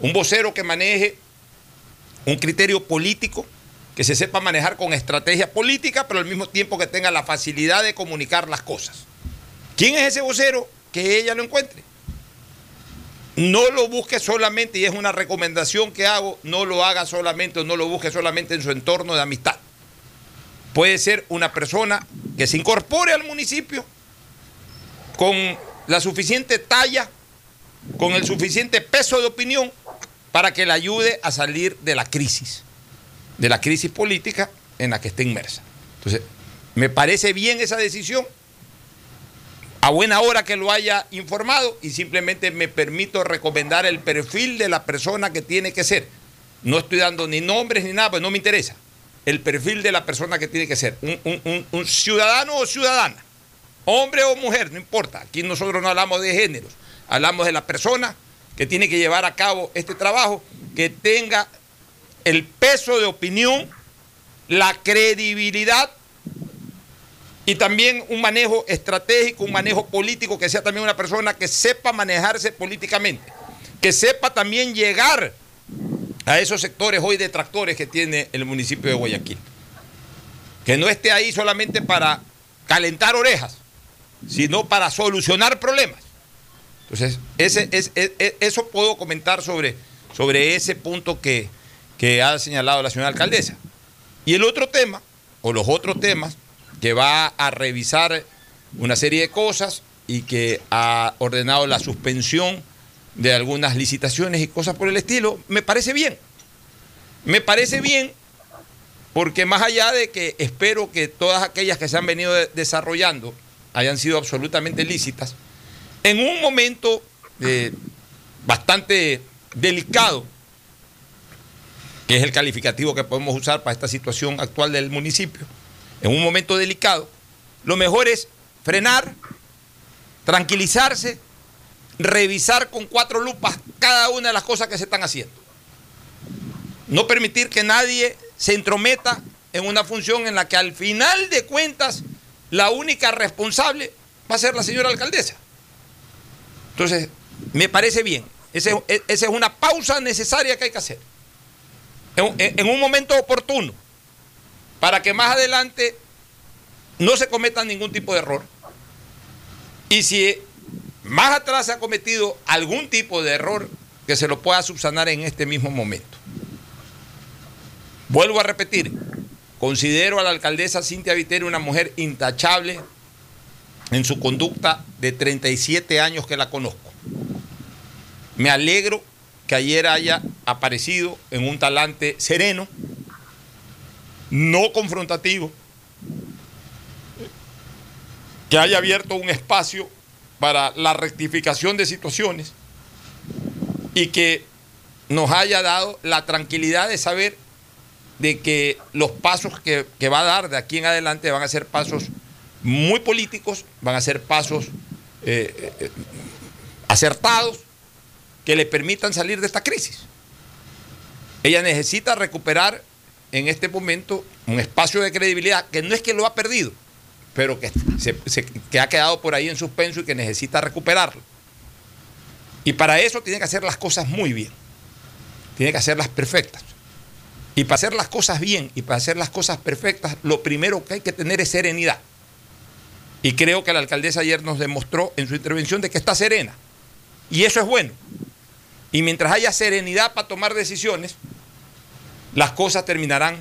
Un vocero que maneje un criterio político, que se sepa manejar con estrategia política, pero al mismo tiempo que tenga la facilidad de comunicar las cosas. ¿Quién es ese vocero? Que ella lo encuentre. No lo busque solamente, y es una recomendación que hago, no lo haga solamente o no lo busque solamente en su entorno de amistad. Puede ser una persona que se incorpore al municipio con la suficiente talla, con el suficiente peso de opinión para que le ayude a salir de la crisis, de la crisis política en la que está inmersa. Entonces, me parece bien esa decisión, a buena hora que lo haya informado y simplemente me permito recomendar el perfil de la persona que tiene que ser. No estoy dando ni nombres ni nada, pues no me interesa. El perfil de la persona que tiene que ser. Un, un ciudadano o ciudadana hombre o mujer, no importa. Aquí nosotros no hablamos de géneros, hablamos de la persona que tiene que llevar a cabo este trabajo, que tenga el peso de opinión, la credibilidad y también un manejo estratégico, un manejo político, que sea también una persona que sepa manejarse políticamente, que sepa también llegar a esos sectores hoy detractores que tiene el municipio de Guayaquil. Que no esté ahí solamente para calentar orejas, sino para solucionar problemas. Entonces, eso puedo comentar sobre, sobre ese punto que, que ha señalado la señora alcaldesa. Y el otro tema, o los otros temas, que va a revisar una serie de cosas y que ha ordenado la suspensión de algunas licitaciones y cosas por el estilo, me parece bien. Me parece bien porque más allá de que espero que todas aquellas que se han venido desarrollando hayan sido absolutamente lícitas, en un momento eh, bastante delicado, que es el calificativo que podemos usar para esta situación actual del municipio, en un momento delicado, lo mejor es frenar, tranquilizarse, revisar con cuatro lupas cada una de las cosas que se están haciendo. No permitir que nadie se entrometa en una función en la que al final de cuentas la única responsable va a ser la señora alcaldesa. Entonces, me parece bien. esa es una pausa necesaria que hay que hacer. En, un momento oportuno, para que más adelante no se cometa ningún tipo de error. Y si más atrás se ha cometido algún tipo de error, que se lo pueda subsanar en este mismo momento. Vuelvo a repetir, Considero a la alcaldesa Cintia Viteri una mujer intachable en su conducta de 37 años que la conozco. Me alegro que ayer haya aparecido en un talante sereno, no confrontativo, que haya abierto un espacio para la rectificación de situaciones y que nos haya dado la tranquilidad de saber de que los pasos que, va a dar de aquí en adelante van a ser pasos muy políticos, van a ser pasos eh, eh, acertados que le permitan salir de esta crisis. Ella necesita recuperar en este momento un espacio de credibilidad que no es que lo ha perdido, pero que, que ha quedado por ahí en suspenso y que necesita recuperarlo. Y para eso tiene que hacer las cosas muy bien, tiene que hacerlas perfectas. Y para hacer las cosas bien y para hacer las cosas perfectas, lo primero que hay que tener es serenidad. Y creo que la alcaldesa ayer nos demostró en su intervención de que está serena. Y eso es bueno. Y mientras haya serenidad para tomar decisiones, las cosas terminarán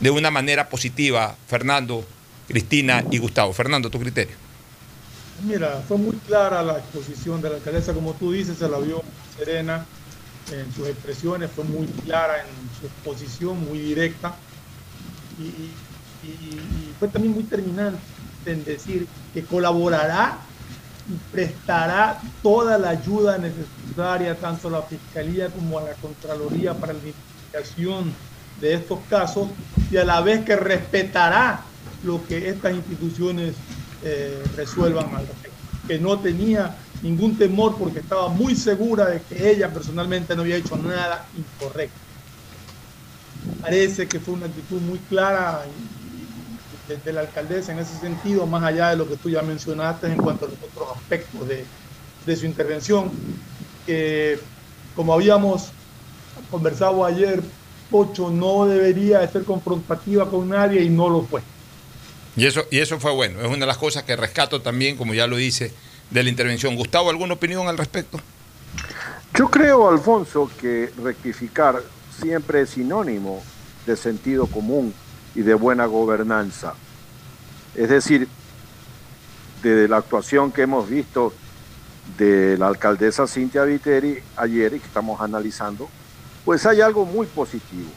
de una manera positiva, Fernando, Cristina y Gustavo. Fernando, tu criterio. Mira, fue muy clara la exposición de la alcaldesa, como tú dices, se la vio serena en sus expresiones, fue muy clara en su exposición, muy directa y, fue también muy terminante en decir que colaborará prestará toda la ayuda necesaria tanto a la Fiscalía como a la Contraloría para la investigación de estos casos y a la vez que respetará lo que estas instituciones eh, resuelvan al respecto. Que no tenía ningún temor porque estaba muy segura de que ella personalmente no había hecho nada incorrecto. Parece que fue una actitud muy clara de, la alcaldesa en ese sentido, más allá de lo que tú ya mencionaste en cuanto a los otros aspectos de, de su intervención, que como habíamos conversado ayer, Pocho no debería ser confrontativa con nadie y no lo fue. Y eso, y eso fue bueno, es una de las cosas que rescato también, como ya lo dice, de la intervención. Gustavo, ¿alguna opinión al respecto? Yo creo, Alfonso, que rectificar siempre es sinónimo de sentido común y de buena gobernanza. Es decir, de la actuación que hemos visto de la alcaldesa Cintia Viteri ayer y que estamos analizando, pues hay algo muy positivo.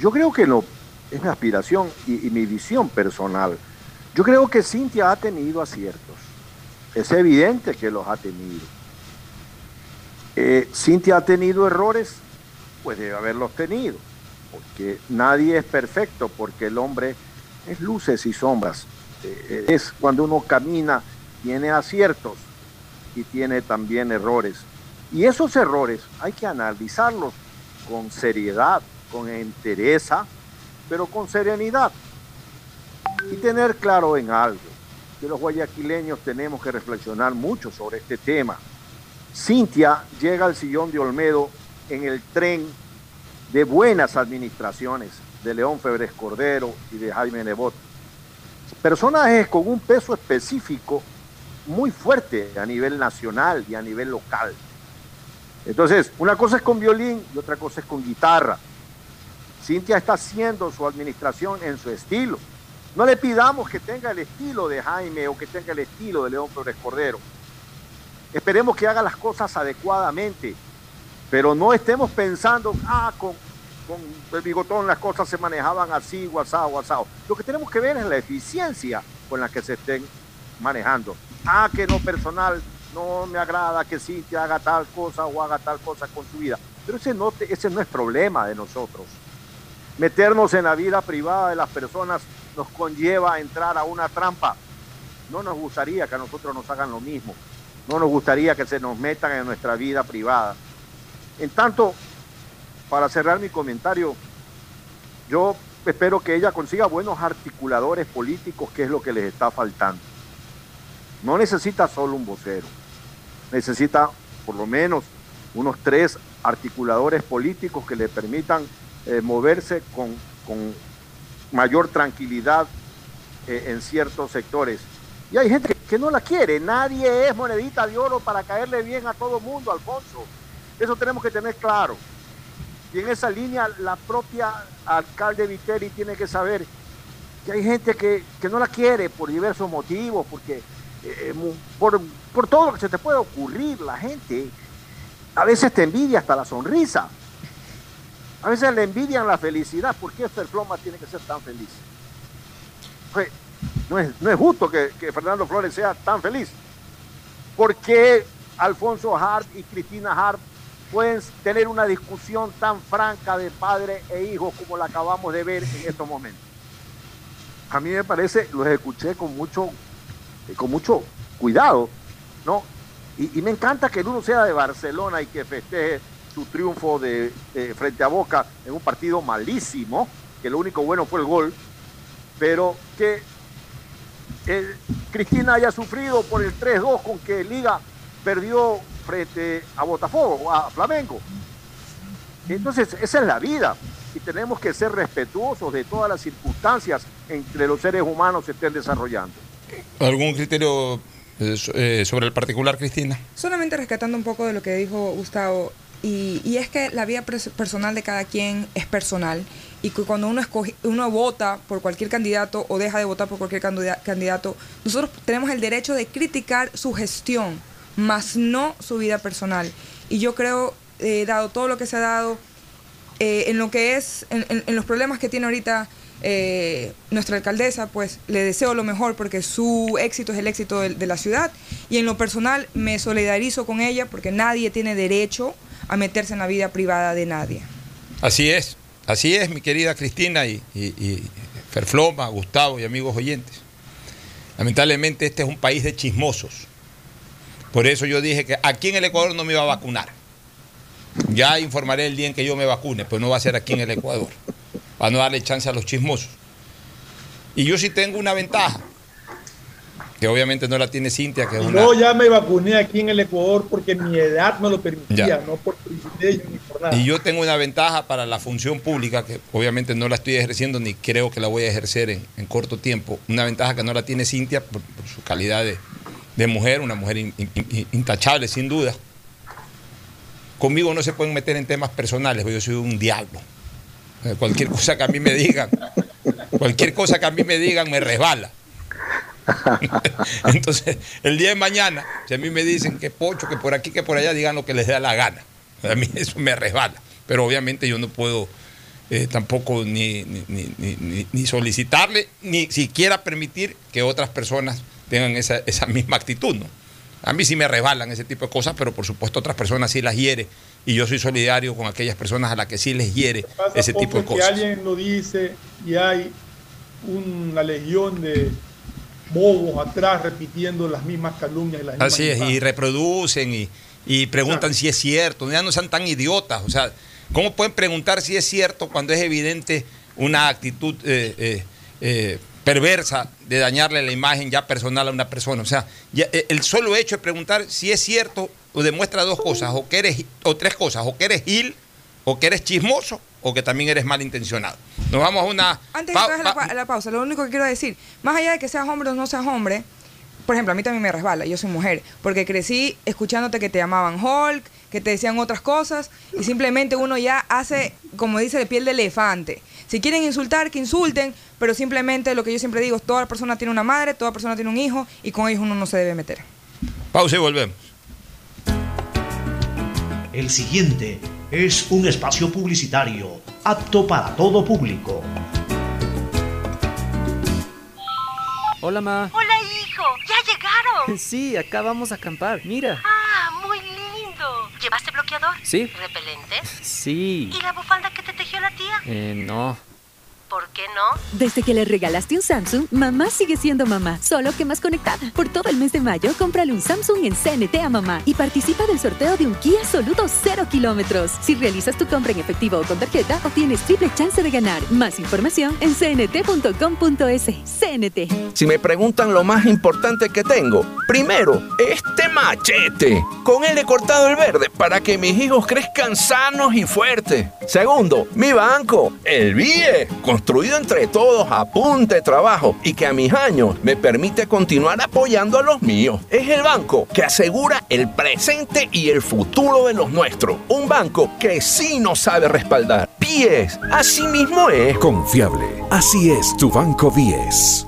Yo creo que lo es mi aspiración y, mi visión personal. Yo creo que Cintia ha tenido aciertos. Es evidente que los ha tenido. Eh, Cintia ha tenido errores, pues debe haberlos tenido, porque nadie es perfecto, porque el hombre es luces y sombras. Eh, es cuando uno camina, tiene aciertos y tiene también errores. Y esos errores hay que analizarlos con seriedad, con entereza, pero con serenidad. Y tener claro en algo, que los guayaquileños tenemos que reflexionar mucho sobre este tema. Cintia llega al sillón de Olmedo en el tren de buenas administraciones de León Febres Cordero y de Jaime Nebot. Personajes con un peso específico muy fuerte a nivel nacional y a nivel local. Entonces, una cosa es con violín y otra cosa es con guitarra. Cintia está haciendo su administración en su estilo. No le pidamos que tenga el estilo de Jaime o que tenga el estilo de León Flores Cordero. Esperemos que haga las cosas adecuadamente, pero no estemos pensando, ah, con, con el bigotón las cosas se manejaban así, WhatsApp, WhatsApp. Lo que tenemos que ver es la eficiencia con la que se estén manejando. Ah, que no personal, no me agrada que Cintia haga tal cosa o haga tal cosa con su vida. Pero ese no, ese no es problema de nosotros. Meternos en la vida privada de las personas nos conlleva a entrar a una trampa. No nos gustaría que a nosotros nos hagan lo mismo. No nos gustaría que se nos metan en nuestra vida privada. En tanto, para cerrar mi comentario, yo espero que ella consiga buenos articuladores políticos, que es lo que les está faltando. No necesita solo un vocero, necesita por lo menos unos tres articuladores políticos que le permitan eh, moverse con, mayor tranquilidad eh, en ciertos sectores. Y hay gente que, no la quiere, nadie es monedita de oro para caerle bien a todo mundo, Alfonso. Eso tenemos que tener claro. Y en esa línea la propia alcalde Viteri tiene que saber que hay gente que, no la quiere por diversos motivos, porque eh, por, por todo lo que se te puede ocurrir, la gente a veces te envidia hasta la sonrisa. A veces le envidian la felicidad. ¿Por qué Floma tiene que ser tan feliz? Pues, no, es, justo que, Fernando Flores sea tan feliz. ¿Por qué Alfonso Hart y Cristina Hart pueden tener una discusión tan franca de padre e hijo como la acabamos de ver en estos momentos? A mí me parece, los escuché con mucho, con mucho cuidado, ¿no? Y, y me encanta que el uno sea de Barcelona y que festeje su triunfo de, frente a Boca en un partido malísimo, que lo único bueno fue el gol, pero que eh, Cristina haya sufrido por el 3-2 con que Liga perdió frente a Botafogo, a Flamengo. Entonces, esa es la vida y tenemos que ser respetuosos de todas las circunstancias en que los seres humanos se estén desarrollando. ¿Algún criterio eh, eh, sobre el particular, Cristina? Solamente rescatando un poco de lo que dijo Gustavo, y, y es que la vida pers- personal de cada quien es personal, y que cuando uno, escoge, uno vota por cualquier candidato o deja de votar por cualquier candida- candidato, nosotros tenemos el derecho de criticar su gestión, más no su vida personal. Y yo creo, eh, dado todo lo que se ha dado, eh, en lo que es, en, los problemas que tiene ahorita eh, nuestra alcaldesa, pues le deseo lo mejor porque su éxito es el éxito de, de la ciudad y en lo personal me solidarizo con ella porque nadie tiene derecho a meterse en la vida privada de nadie. Así es, así es, mi querida Cristina y, y Ferfloma, Gustavo y amigos oyentes. Lamentablemente este es un país de chismosos. Por eso yo dije que aquí en el Ecuador no me iba a vacunar. Ya informaré el día en que yo me vacune, pero no va a ser aquí en el Ecuador. Para no darle chance a los chismosos. Y yo sí tengo una ventaja, que obviamente no la tiene Cintia, que es una... Yo ya me vacuné aquí en el Ecuador porque mi edad me lo permitía, Ya. no por privilegio ni por nada. Y yo tengo una ventaja para la función pública, que obviamente no la estoy ejerciendo ni creo que la voy a ejercer en, en corto tiempo. Una ventaja que no la tiene Cintia por, por su calidad de, de mujer, una mujer in- in- in- intachable, sin duda. Conmigo no se pueden meter en temas personales, porque yo soy un diablo. Eh, Cualquier cosa que a mí me digan, cualquier cosa que a mí me digan me resbala. Entonces, el día de mañana, si a mí me dicen que pocho, que por aquí, que por allá, digan lo que les dé la gana. A mí eso me resbala. Pero obviamente yo no puedo eh, tampoco ni- ni solicitarle, ni siquiera permitir que otras personas tengan esa, esa misma actitud. ¿no? A mí sí me resbalan ese tipo de cosas, pero por supuesto otras personas sí las hiere. Y yo soy solidario con aquellas personas a las que sí les hiere ese tipo de que cosas. alguien lo dice y hay una legión de bobos atrás repitiendo las mismas calumnias y las mismas Así es, y reproducen y, y preguntan si es cierto. Ya no sean tan idiotas. O sea, ¿cómo pueden preguntar si es cierto cuando es evidente una actitud eh, eh, eh, perversa de dañarle la imagen ya personal a una persona? O sea, ya, eh, el solo hecho de preguntar si es cierto o demuestra dos cosas, o que eres, o tres cosas, o que eres gil, o que eres chismoso, o que también eres malintencionado. Nos vamos a una... Antes de que la, pa- la pausa, lo único que quiero decir, más allá de que seas hombre o no seas hombre, por ejemplo, a mí también me resbala, yo soy mujer, porque crecí escuchándote que te llamaban Hulk, que te decían otras cosas, y simplemente uno ya hace, como dice, de piel de elefante. Si quieren insultar, que insulten, pero simplemente lo que yo siempre digo es, toda persona tiene una madre, toda persona tiene un hijo, y con ellos uno no se debe meter. pausa y volvemos. El siguiente es un espacio publicitario apto para todo público. Hola, ma. Hola, hijo. ¿Ya llegaron? Sí, acá vamos a acampar. Mira. Ah. ¿Llevaste bloqueador? Sí. ¿Repelentes? Sí. ¿Y la bufanda que te tejió la tía? Eh, no. ¿Por qué no? Desde que le regalaste un Samsung, mamá sigue siendo mamá, solo que más conectada. Por todo el mes de mayo, cómprale un Samsung en CNT a mamá y participa del sorteo de un Kia Soluto 0 kilómetros. Si realizas tu compra en efectivo o con tarjeta, obtienes triple chance de ganar. Más información en cnt.com.es. CNT. Si me preguntan lo más importante que tengo, primero, este machete. Con él he cortado el verde para que mis hijos crezcan sanos y fuertes. Segundo, mi banco, el BIE, construido entre todos a punta de trabajo y que a mis años me permite continuar apoyando a los míos. Es el banco que asegura el presente y el futuro de los nuestros. Un banco que sí nos sabe respaldar. BIES, así mismo es. Confiable. Así es tu Banco 10.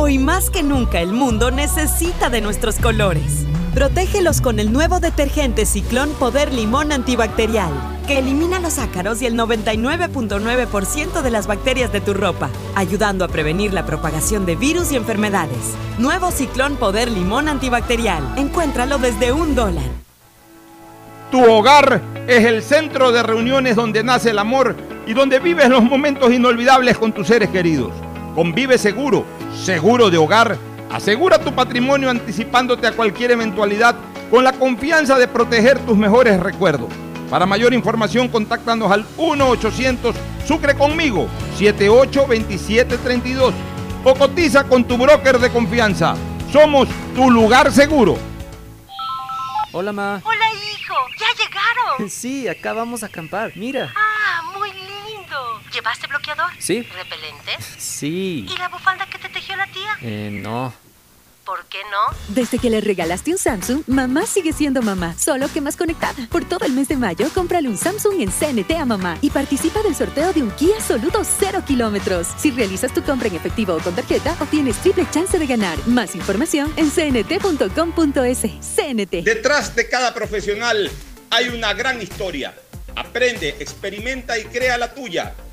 Hoy más que nunca el mundo necesita de nuestros colores. Protégelos con el nuevo detergente Ciclón Poder Limón Antibacterial, que elimina los ácaros y el 99.9% de las bacterias de tu ropa, ayudando a prevenir la propagación de virus y enfermedades. Nuevo Ciclón Poder Limón Antibacterial. Encuéntralo desde un dólar. Tu hogar es el centro de reuniones donde nace el amor y donde vives los momentos inolvidables con tus seres queridos. Convive seguro, seguro de hogar, Asegura tu patrimonio anticipándote a cualquier eventualidad con la confianza de proteger tus mejores recuerdos. Para mayor información, contáctanos al 1-800 Sucre conmigo 782732 o cotiza con tu broker de confianza. Somos tu lugar seguro. Hola, ma. Hola, hijo. ¿Ya llegaron? Sí, acá vamos a acampar. Mira. Ah. ¿Llevaste bloqueador? Sí. ¿Repelente? Sí. ¿Y la bufanda que te tejió la tía? Eh, no. ¿Por qué no? Desde que le regalaste un Samsung, mamá sigue siendo mamá, solo que más conectada. Por todo el mes de mayo, cómprale un Samsung en CNT a mamá y participa del sorteo de un Kia Soluto 0 kilómetros. Si realizas tu compra en efectivo o con tarjeta, obtienes triple chance de ganar. Más información en cnt.com.es. CNT. Detrás de cada profesional hay una gran historia. Aprende, experimenta y crea la tuya.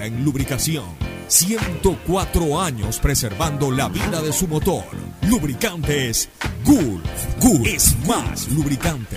en lubricación. 104 años preservando la vida de su motor. Lubricantes Gulf. Gulf es más lubricante.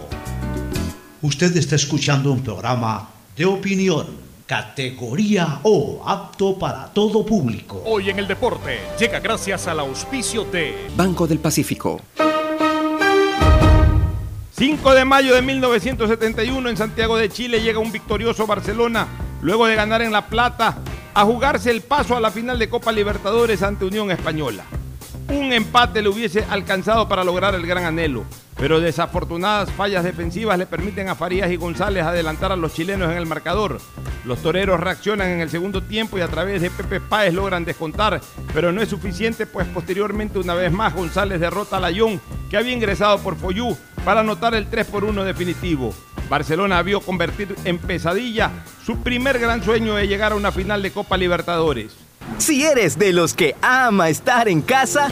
Usted está escuchando un programa de opinión, categoría O, apto para todo público. Hoy en el deporte llega gracias al auspicio de Banco del Pacífico. 5 de mayo de 1971 en Santiago de Chile llega un victorioso Barcelona luego de ganar en La Plata a jugarse el paso a la final de Copa Libertadores ante Unión Española. Un empate le hubiese alcanzado para lograr el gran anhelo, pero desafortunadas fallas defensivas le permiten a Farías y González adelantar a los chilenos en el marcador. Los toreros reaccionan en el segundo tiempo y a través de Pepe Páez logran descontar, pero no es suficiente, pues posteriormente una vez más González derrota a Layón, que había ingresado por Foyú, para anotar el 3 por 1 definitivo. Barcelona vio convertir en pesadilla su primer gran sueño de llegar a una final de Copa Libertadores. Si eres de los que ama estar en casa,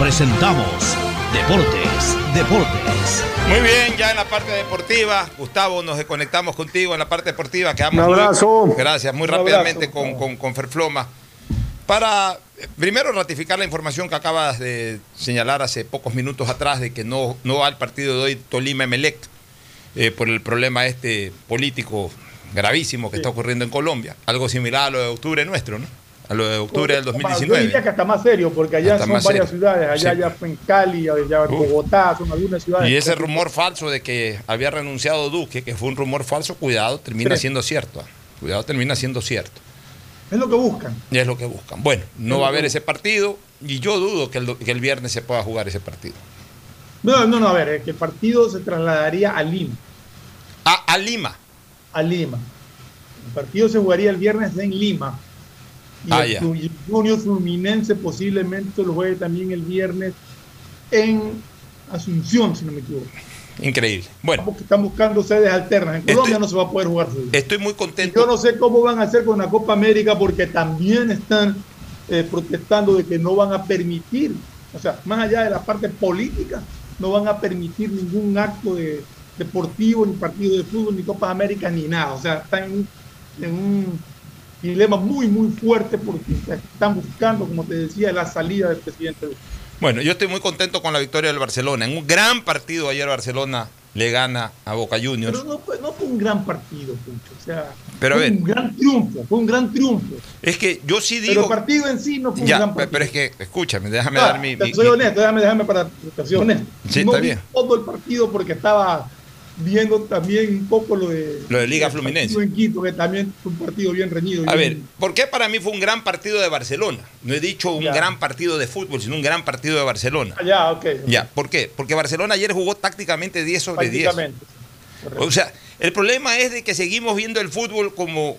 presentamos Deportes, Deportes. Muy bien, ya en la parte deportiva, Gustavo, nos desconectamos contigo en la parte deportiva. Quedamos Un abrazo. muy- gracias, muy Un rápidamente abrazo. con, con, con Ferfloma. Para primero ratificar la información que acabas de señalar hace pocos minutos atrás de que no, no va al partido de hoy Tolima Emelec eh, por el problema este político gravísimo que está ocurriendo en Colombia. Algo similar a lo de octubre nuestro, ¿no? A lo de octubre del Yo 2019. diría que hasta más serio, porque allá Hasta son varias serio. ciudades. Allá Sí. ya fue en Cali, allá en Bogotá, son algunas ciudades. Y ese rumor falso de que había renunciado Duque, que fue un rumor falso, cuidado, termina Sí. siendo cierto. ¿ah? Cuidado, termina siendo cierto. Es lo que buscan. Y es lo que buscan. Bueno, no va a haber ese partido y yo dudo que el, que el viernes se pueda jugar ese partido. No, no, no, a ver, es que el partido se trasladaría a Lima. A, a Lima. A Lima. El partido se jugaría el viernes en Lima. Y Ah, el Junior Fluminense posiblemente lo juegue también el viernes en Asunción, si no me equivoco. Increíble. Bueno, Porque están buscando sedes alternas. En Colombia no se va a poder jugar fútbol. estoy muy Y contento. yo no sé cómo van a hacer con la Copa América porque también están eh, protestando de que no van a permitir, o sea, más allá de la parte política, no van a permitir ningún acto de, deportivo, ni partido de fútbol, ni Copa América, ni nada. O sea, están en un, en un dilema muy, muy fuerte porque están buscando, como te decía, la salida del presidente. Bueno, yo estoy muy contento con la victoria del Barcelona. En un gran partido ayer Barcelona le gana a Boca Juniors. Pero no fue, no fue un gran partido, Pucho. O sea, Pero a fue ver. un gran triunfo, fue un gran triunfo. Es que yo sí Pero digo... el partido en sí no fue Ya, un gran partido. pero es que, escúchame, déjame Ah, dar mi... te mi- soy mi- honesto, déjame, déjame para te soy honesto. Sí, no está bien. todo el partido porque estaba viendo también un poco lo de Lo de Liga Fluminense. en Quito, que también fue un partido bien reñido. A ver, bien- ¿por qué para mí fue un gran partido de Barcelona? No he dicho un Ya. gran partido de fútbol, sino un gran partido de Barcelona. Ah, ya, ok. Ya, ¿por qué? Porque Barcelona ayer jugó tácticamente 10 sobre 10. prácticamente. O sea, el problema es de que seguimos viendo el fútbol como,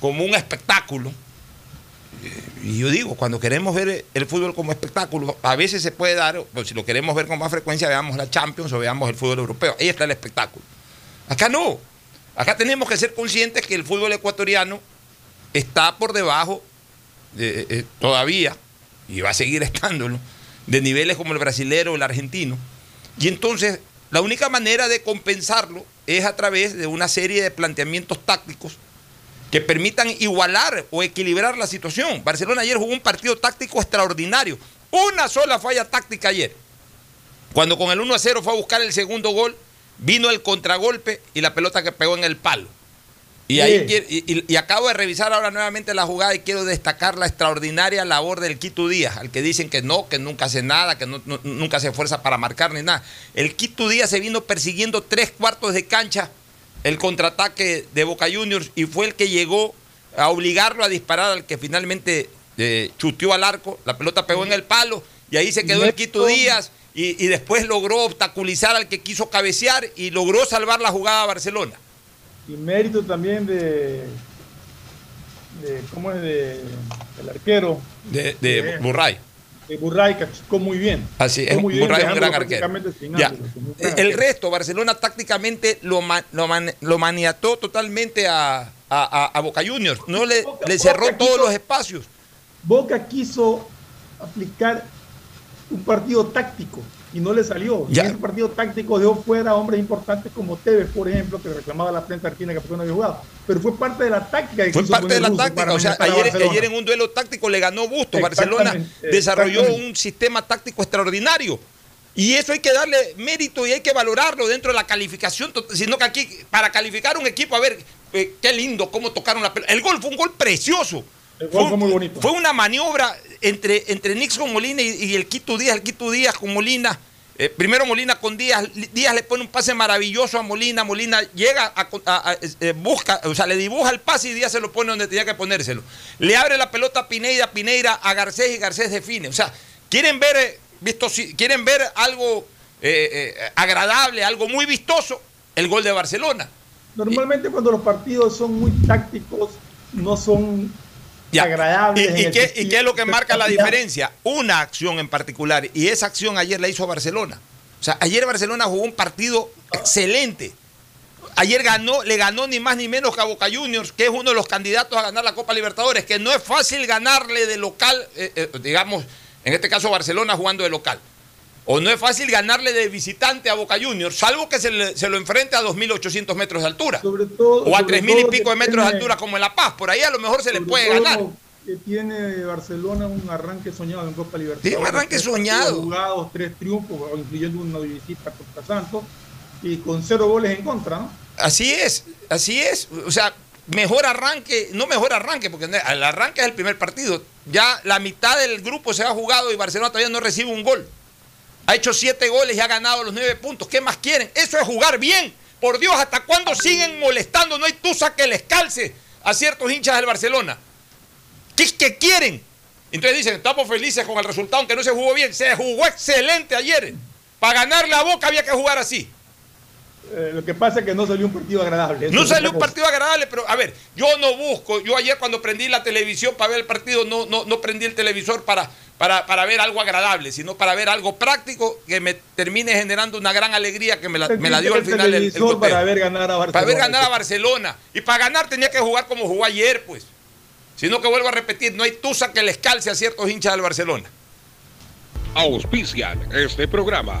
como un espectáculo. Eh, Y yo digo, cuando queremos ver el fútbol como espectáculo, a veces se puede dar, pero si lo queremos ver con más frecuencia, veamos la Champions o veamos el fútbol europeo. Ahí está el espectáculo. Acá no. Acá tenemos que ser conscientes que el fútbol ecuatoriano está por debajo eh, eh, todavía, y va a seguir estándolo, de niveles como el brasilero o el argentino. Y entonces, la única manera de compensarlo es a través de una serie de planteamientos tácticos que permitan igualar o equilibrar la situación. Barcelona ayer jugó un partido táctico extraordinario. Una sola falla táctica ayer. Cuando con el 1 a 0 fue a buscar el segundo gol, vino el contragolpe y la pelota que pegó en el palo. Y, ahí y, y- y acabo de revisar ahora nuevamente la jugada y quiero destacar la extraordinaria labor del Quito Díaz, al que dicen que no, que nunca hace nada, que no- no- nunca se esfuerza para marcar ni nada. El Quito Díaz se vino persiguiendo tres cuartos de cancha el contraataque de Boca Juniors y fue el que llegó a obligarlo a disparar al que finalmente eh, chuteó al arco, la pelota pegó en el palo y ahí se quedó el Quito Díaz y, y después logró obstaculizar al que quiso cabecear y logró salvar la jugada a Barcelona. Y mérito también de, de ¿cómo es? De, del arquero, De, de. Burray. De Burray, que achicó muy bien. Así es, muy bien, Burray es un gran arquero. Ya. El resto, Barcelona tácticamente lo, ma- lo, man- lo maniató totalmente a, a- Boca Juniors. No le, le cerró Boca todos quiso- los espacios. Boca quiso aplicar un partido táctico y no le salió. Y ese partido táctico dejó fuera a hombres importantes como Tevez, por ejemplo, que reclamaba la prensa argentina que por no había jugado. Pero fue parte de la táctica. que Fue parte de la táctica. O sea, ayer, ayer en un duelo táctico le ganó Busto. Barcelona desarrolló un sistema táctico extraordinario. Y eso hay que darle mérito y hay que valorarlo dentro de la calificación. Sino que aquí, para calificar un equipo, a ver, eh, qué lindo cómo tocaron la pelota. El gol fue un gol precioso. El gol fue muy bonito. Fue una maniobra entre, entre Nixon Molina y, y el Quito Díaz. El Quito Díaz con Molina. Eh, primero Molina con Díaz. Díaz le pone un pase maravilloso a Molina. Molina llega a, a- a- eh, busca, o sea, le dibuja el pase y Díaz se lo pone donde tenía que ponérselo. Le abre la pelota a Pineida, Pineira a Garcés y Garcés define. O sea, quieren ver, eh, quieren ver algo eh, agradable, algo muy vistoso, el gol de Barcelona. Normalmente cuando los partidos son muy tácticos, no son Ya. ¿Y, qué, y qué es lo que marca la diferencia? Una acción en particular. Y esa acción ayer la hizo Barcelona. O sea, ayer Barcelona jugó un partido excelente. Ayer ganó, le ganó ni más ni menos que a Boca Juniors, que es uno de los candidatos a ganar la Copa Libertadores, que no es fácil ganarle de local, eh, eh, digamos, en este caso Barcelona jugando de local. O no es fácil ganarle de visitante a Boca Juniors, salvo que se, le- se lo enfrente a 2.800 metros de altura. Sobre todo, o a sobre 3.000 y pico de metros de depende- altura como en La Paz. Por ahí a lo mejor se le puede ganar. que tiene Barcelona un arranque soñado en Copa Libertadores. Sí, un arranque soñado. Jugados, tres triunfos, incluyendo una visita contra Santos, y con cero goles en contra, ¿no? Así es, así es. O sea, mejor arranque, no mejor arranque, porque el arranque es el primer partido. Ya la mitad del grupo se ha jugado y Barcelona todavía no recibe un gol. Ha hecho siete goles y ha ganado los nueve puntos. ¿Qué más quieren? Eso es jugar bien. Por Dios, ¿hasta cuándo siguen molestando? No hay tusa que les calce a ciertos hinchas del Barcelona. ¿Qué es que quieren? Entonces dicen, estamos felices con el resultado, aunque no se jugó bien. Se jugó excelente ayer. Para ganar la boca había que jugar así. Eh, lo que pasa es que no salió un partido agradable. Eso No salió un cosa. partido agradable, pero a ver, yo no busco, yo ayer cuando prendí la televisión para ver el partido, no, no, no prendí el televisor para, para, para ver algo agradable, sino para ver algo práctico que me termine generando una gran alegría que me la, me la dio al final el, el para ver ganar a Barcelona. Para ver ganar a Barcelona. Y para ganar tenía que jugar como jugó ayer, pues. Sino que vuelvo a repetir, no hay tusa que les calce a ciertos hinchas del Barcelona. Auspician este programa.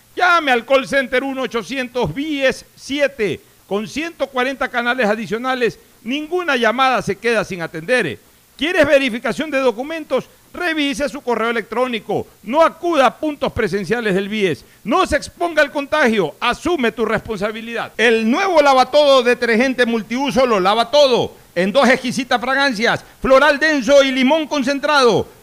Llame al call center 1-800-BIES-7 con 140 canales adicionales. Ninguna llamada se queda sin atender. ¿Quieres verificación de documentos? Revise su correo electrónico. No acuda a puntos presenciales del BIES. No se exponga al contagio. Asume tu responsabilidad. El nuevo lavatodo detergente multiuso lo lava todo. En dos exquisitas fragancias, floral denso y limón concentrado.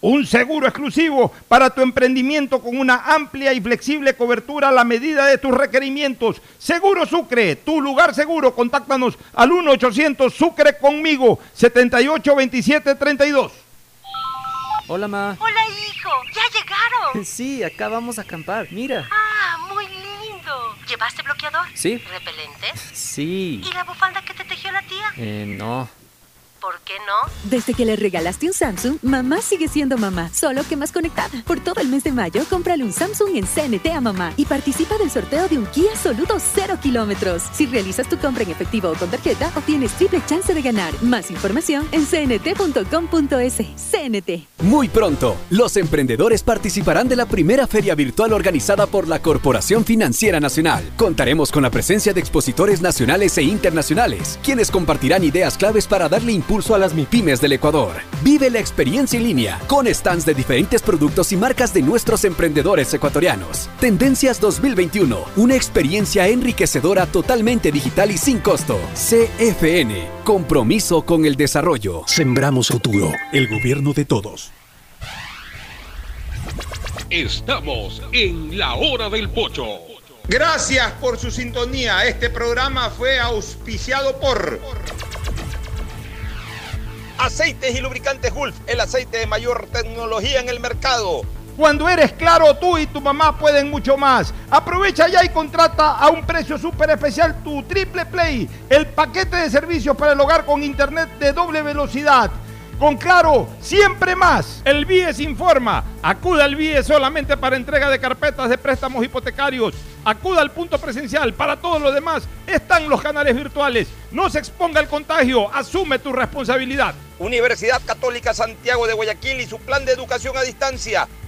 un seguro exclusivo para tu emprendimiento con una amplia y flexible cobertura a la medida de tus requerimientos. Seguro Sucre, tu lugar seguro. Contáctanos al 1-800 Sucre conmigo, 782732. Hola, ma. Hola, hijo. ¿Ya llegaron? Sí, acá vamos a acampar. Mira. Ah, muy lindo. ¿Llevaste bloqueador? Sí. ¿Repelentes? Sí. ¿Y la bufanda que te tejió la tía? Eh, no. ¿Por qué no? Desde que le regalaste un Samsung, mamá sigue siendo mamá, solo que más conectada. Por todo el mes de mayo, cómprale un Samsung en CNT a mamá y participa del sorteo de un Kia Soluto 0 kilómetros. Si realizas tu compra en efectivo o con tarjeta, obtienes triple chance de ganar. Más información en cnt.com.es. CNT. Muy pronto, los emprendedores participarán de la primera feria virtual organizada por la Corporación Financiera Nacional. Contaremos con la presencia de expositores nacionales e internacionales, quienes compartirán ideas claves para darle impulso impulso a las MIPIMES del Ecuador. Vive la experiencia en línea con stands de diferentes productos y marcas de nuestros emprendedores ecuatorianos. Tendencias 2021, una experiencia enriquecedora totalmente digital y sin costo. CFN, compromiso con el desarrollo. Sembramos futuro, el gobierno de todos. Estamos en la hora del pocho. Gracias por su sintonía. Este programa fue auspiciado por Aceites y lubricantes Gulf, el aceite de mayor tecnología en el mercado. Cuando eres claro, tú y tu mamá pueden mucho más. Aprovecha ya y contrata a un precio súper especial tu Triple Play, el paquete de servicios para el hogar con internet de doble velocidad. Con Claro, siempre más. El BIES informa. Acuda al BIES solamente para entrega de carpetas de préstamos hipotecarios. Acuda al punto presencial. Para todo lo demás están los canales virtuales. No se exponga al contagio. Asume tu responsabilidad. Universidad Católica Santiago de Guayaquil y su plan de educación a distancia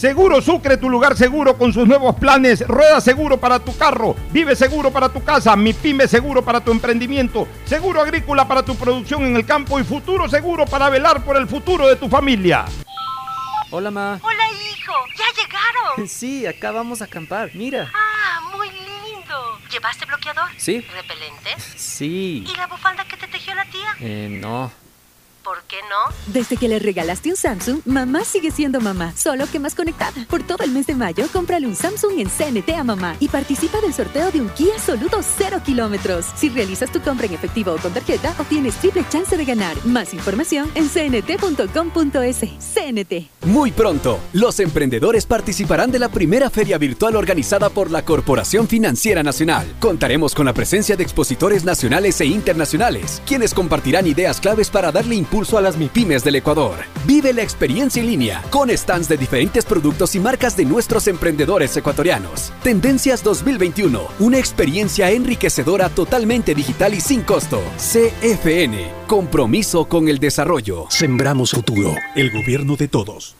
Seguro Sucre, tu lugar seguro con sus nuevos planes. Rueda seguro para tu carro, vive seguro para tu casa, mi pyme seguro para tu emprendimiento, seguro agrícola para tu producción en el campo y futuro seguro para velar por el futuro de tu familia. Hola, ma. Hola, hijo. ¿Ya llegaron? Sí, acá vamos a acampar. Mira. Ah, muy lindo. ¿Llevaste bloqueador? Sí. ¿Repelentes? Sí. ¿Y la bufanda que te tejió la tía? Eh, no. ¿Por qué no? Desde que le regalaste un Samsung, mamá sigue siendo mamá, solo que más conectada. Por todo el mes de mayo, cómprale un Samsung en CNT a mamá y participa del sorteo de un Kia Soluto 0 kilómetros. Si realizas tu compra en efectivo o con tarjeta, obtienes triple chance de ganar. Más información en cnt.com.es. CNT. Muy pronto, los emprendedores participarán de la primera feria virtual organizada por la Corporación Financiera Nacional. Contaremos con la presencia de expositores nacionales e internacionales, quienes compartirán ideas claves para darle impulso a las MIPIMES del Ecuador. Vive la experiencia en línea con stands de diferentes productos y marcas de nuestros emprendedores ecuatorianos. Tendencias 2021, una experiencia enriquecedora totalmente digital y sin costo. CFN, compromiso con el desarrollo. Sembramos futuro, el gobierno de todos.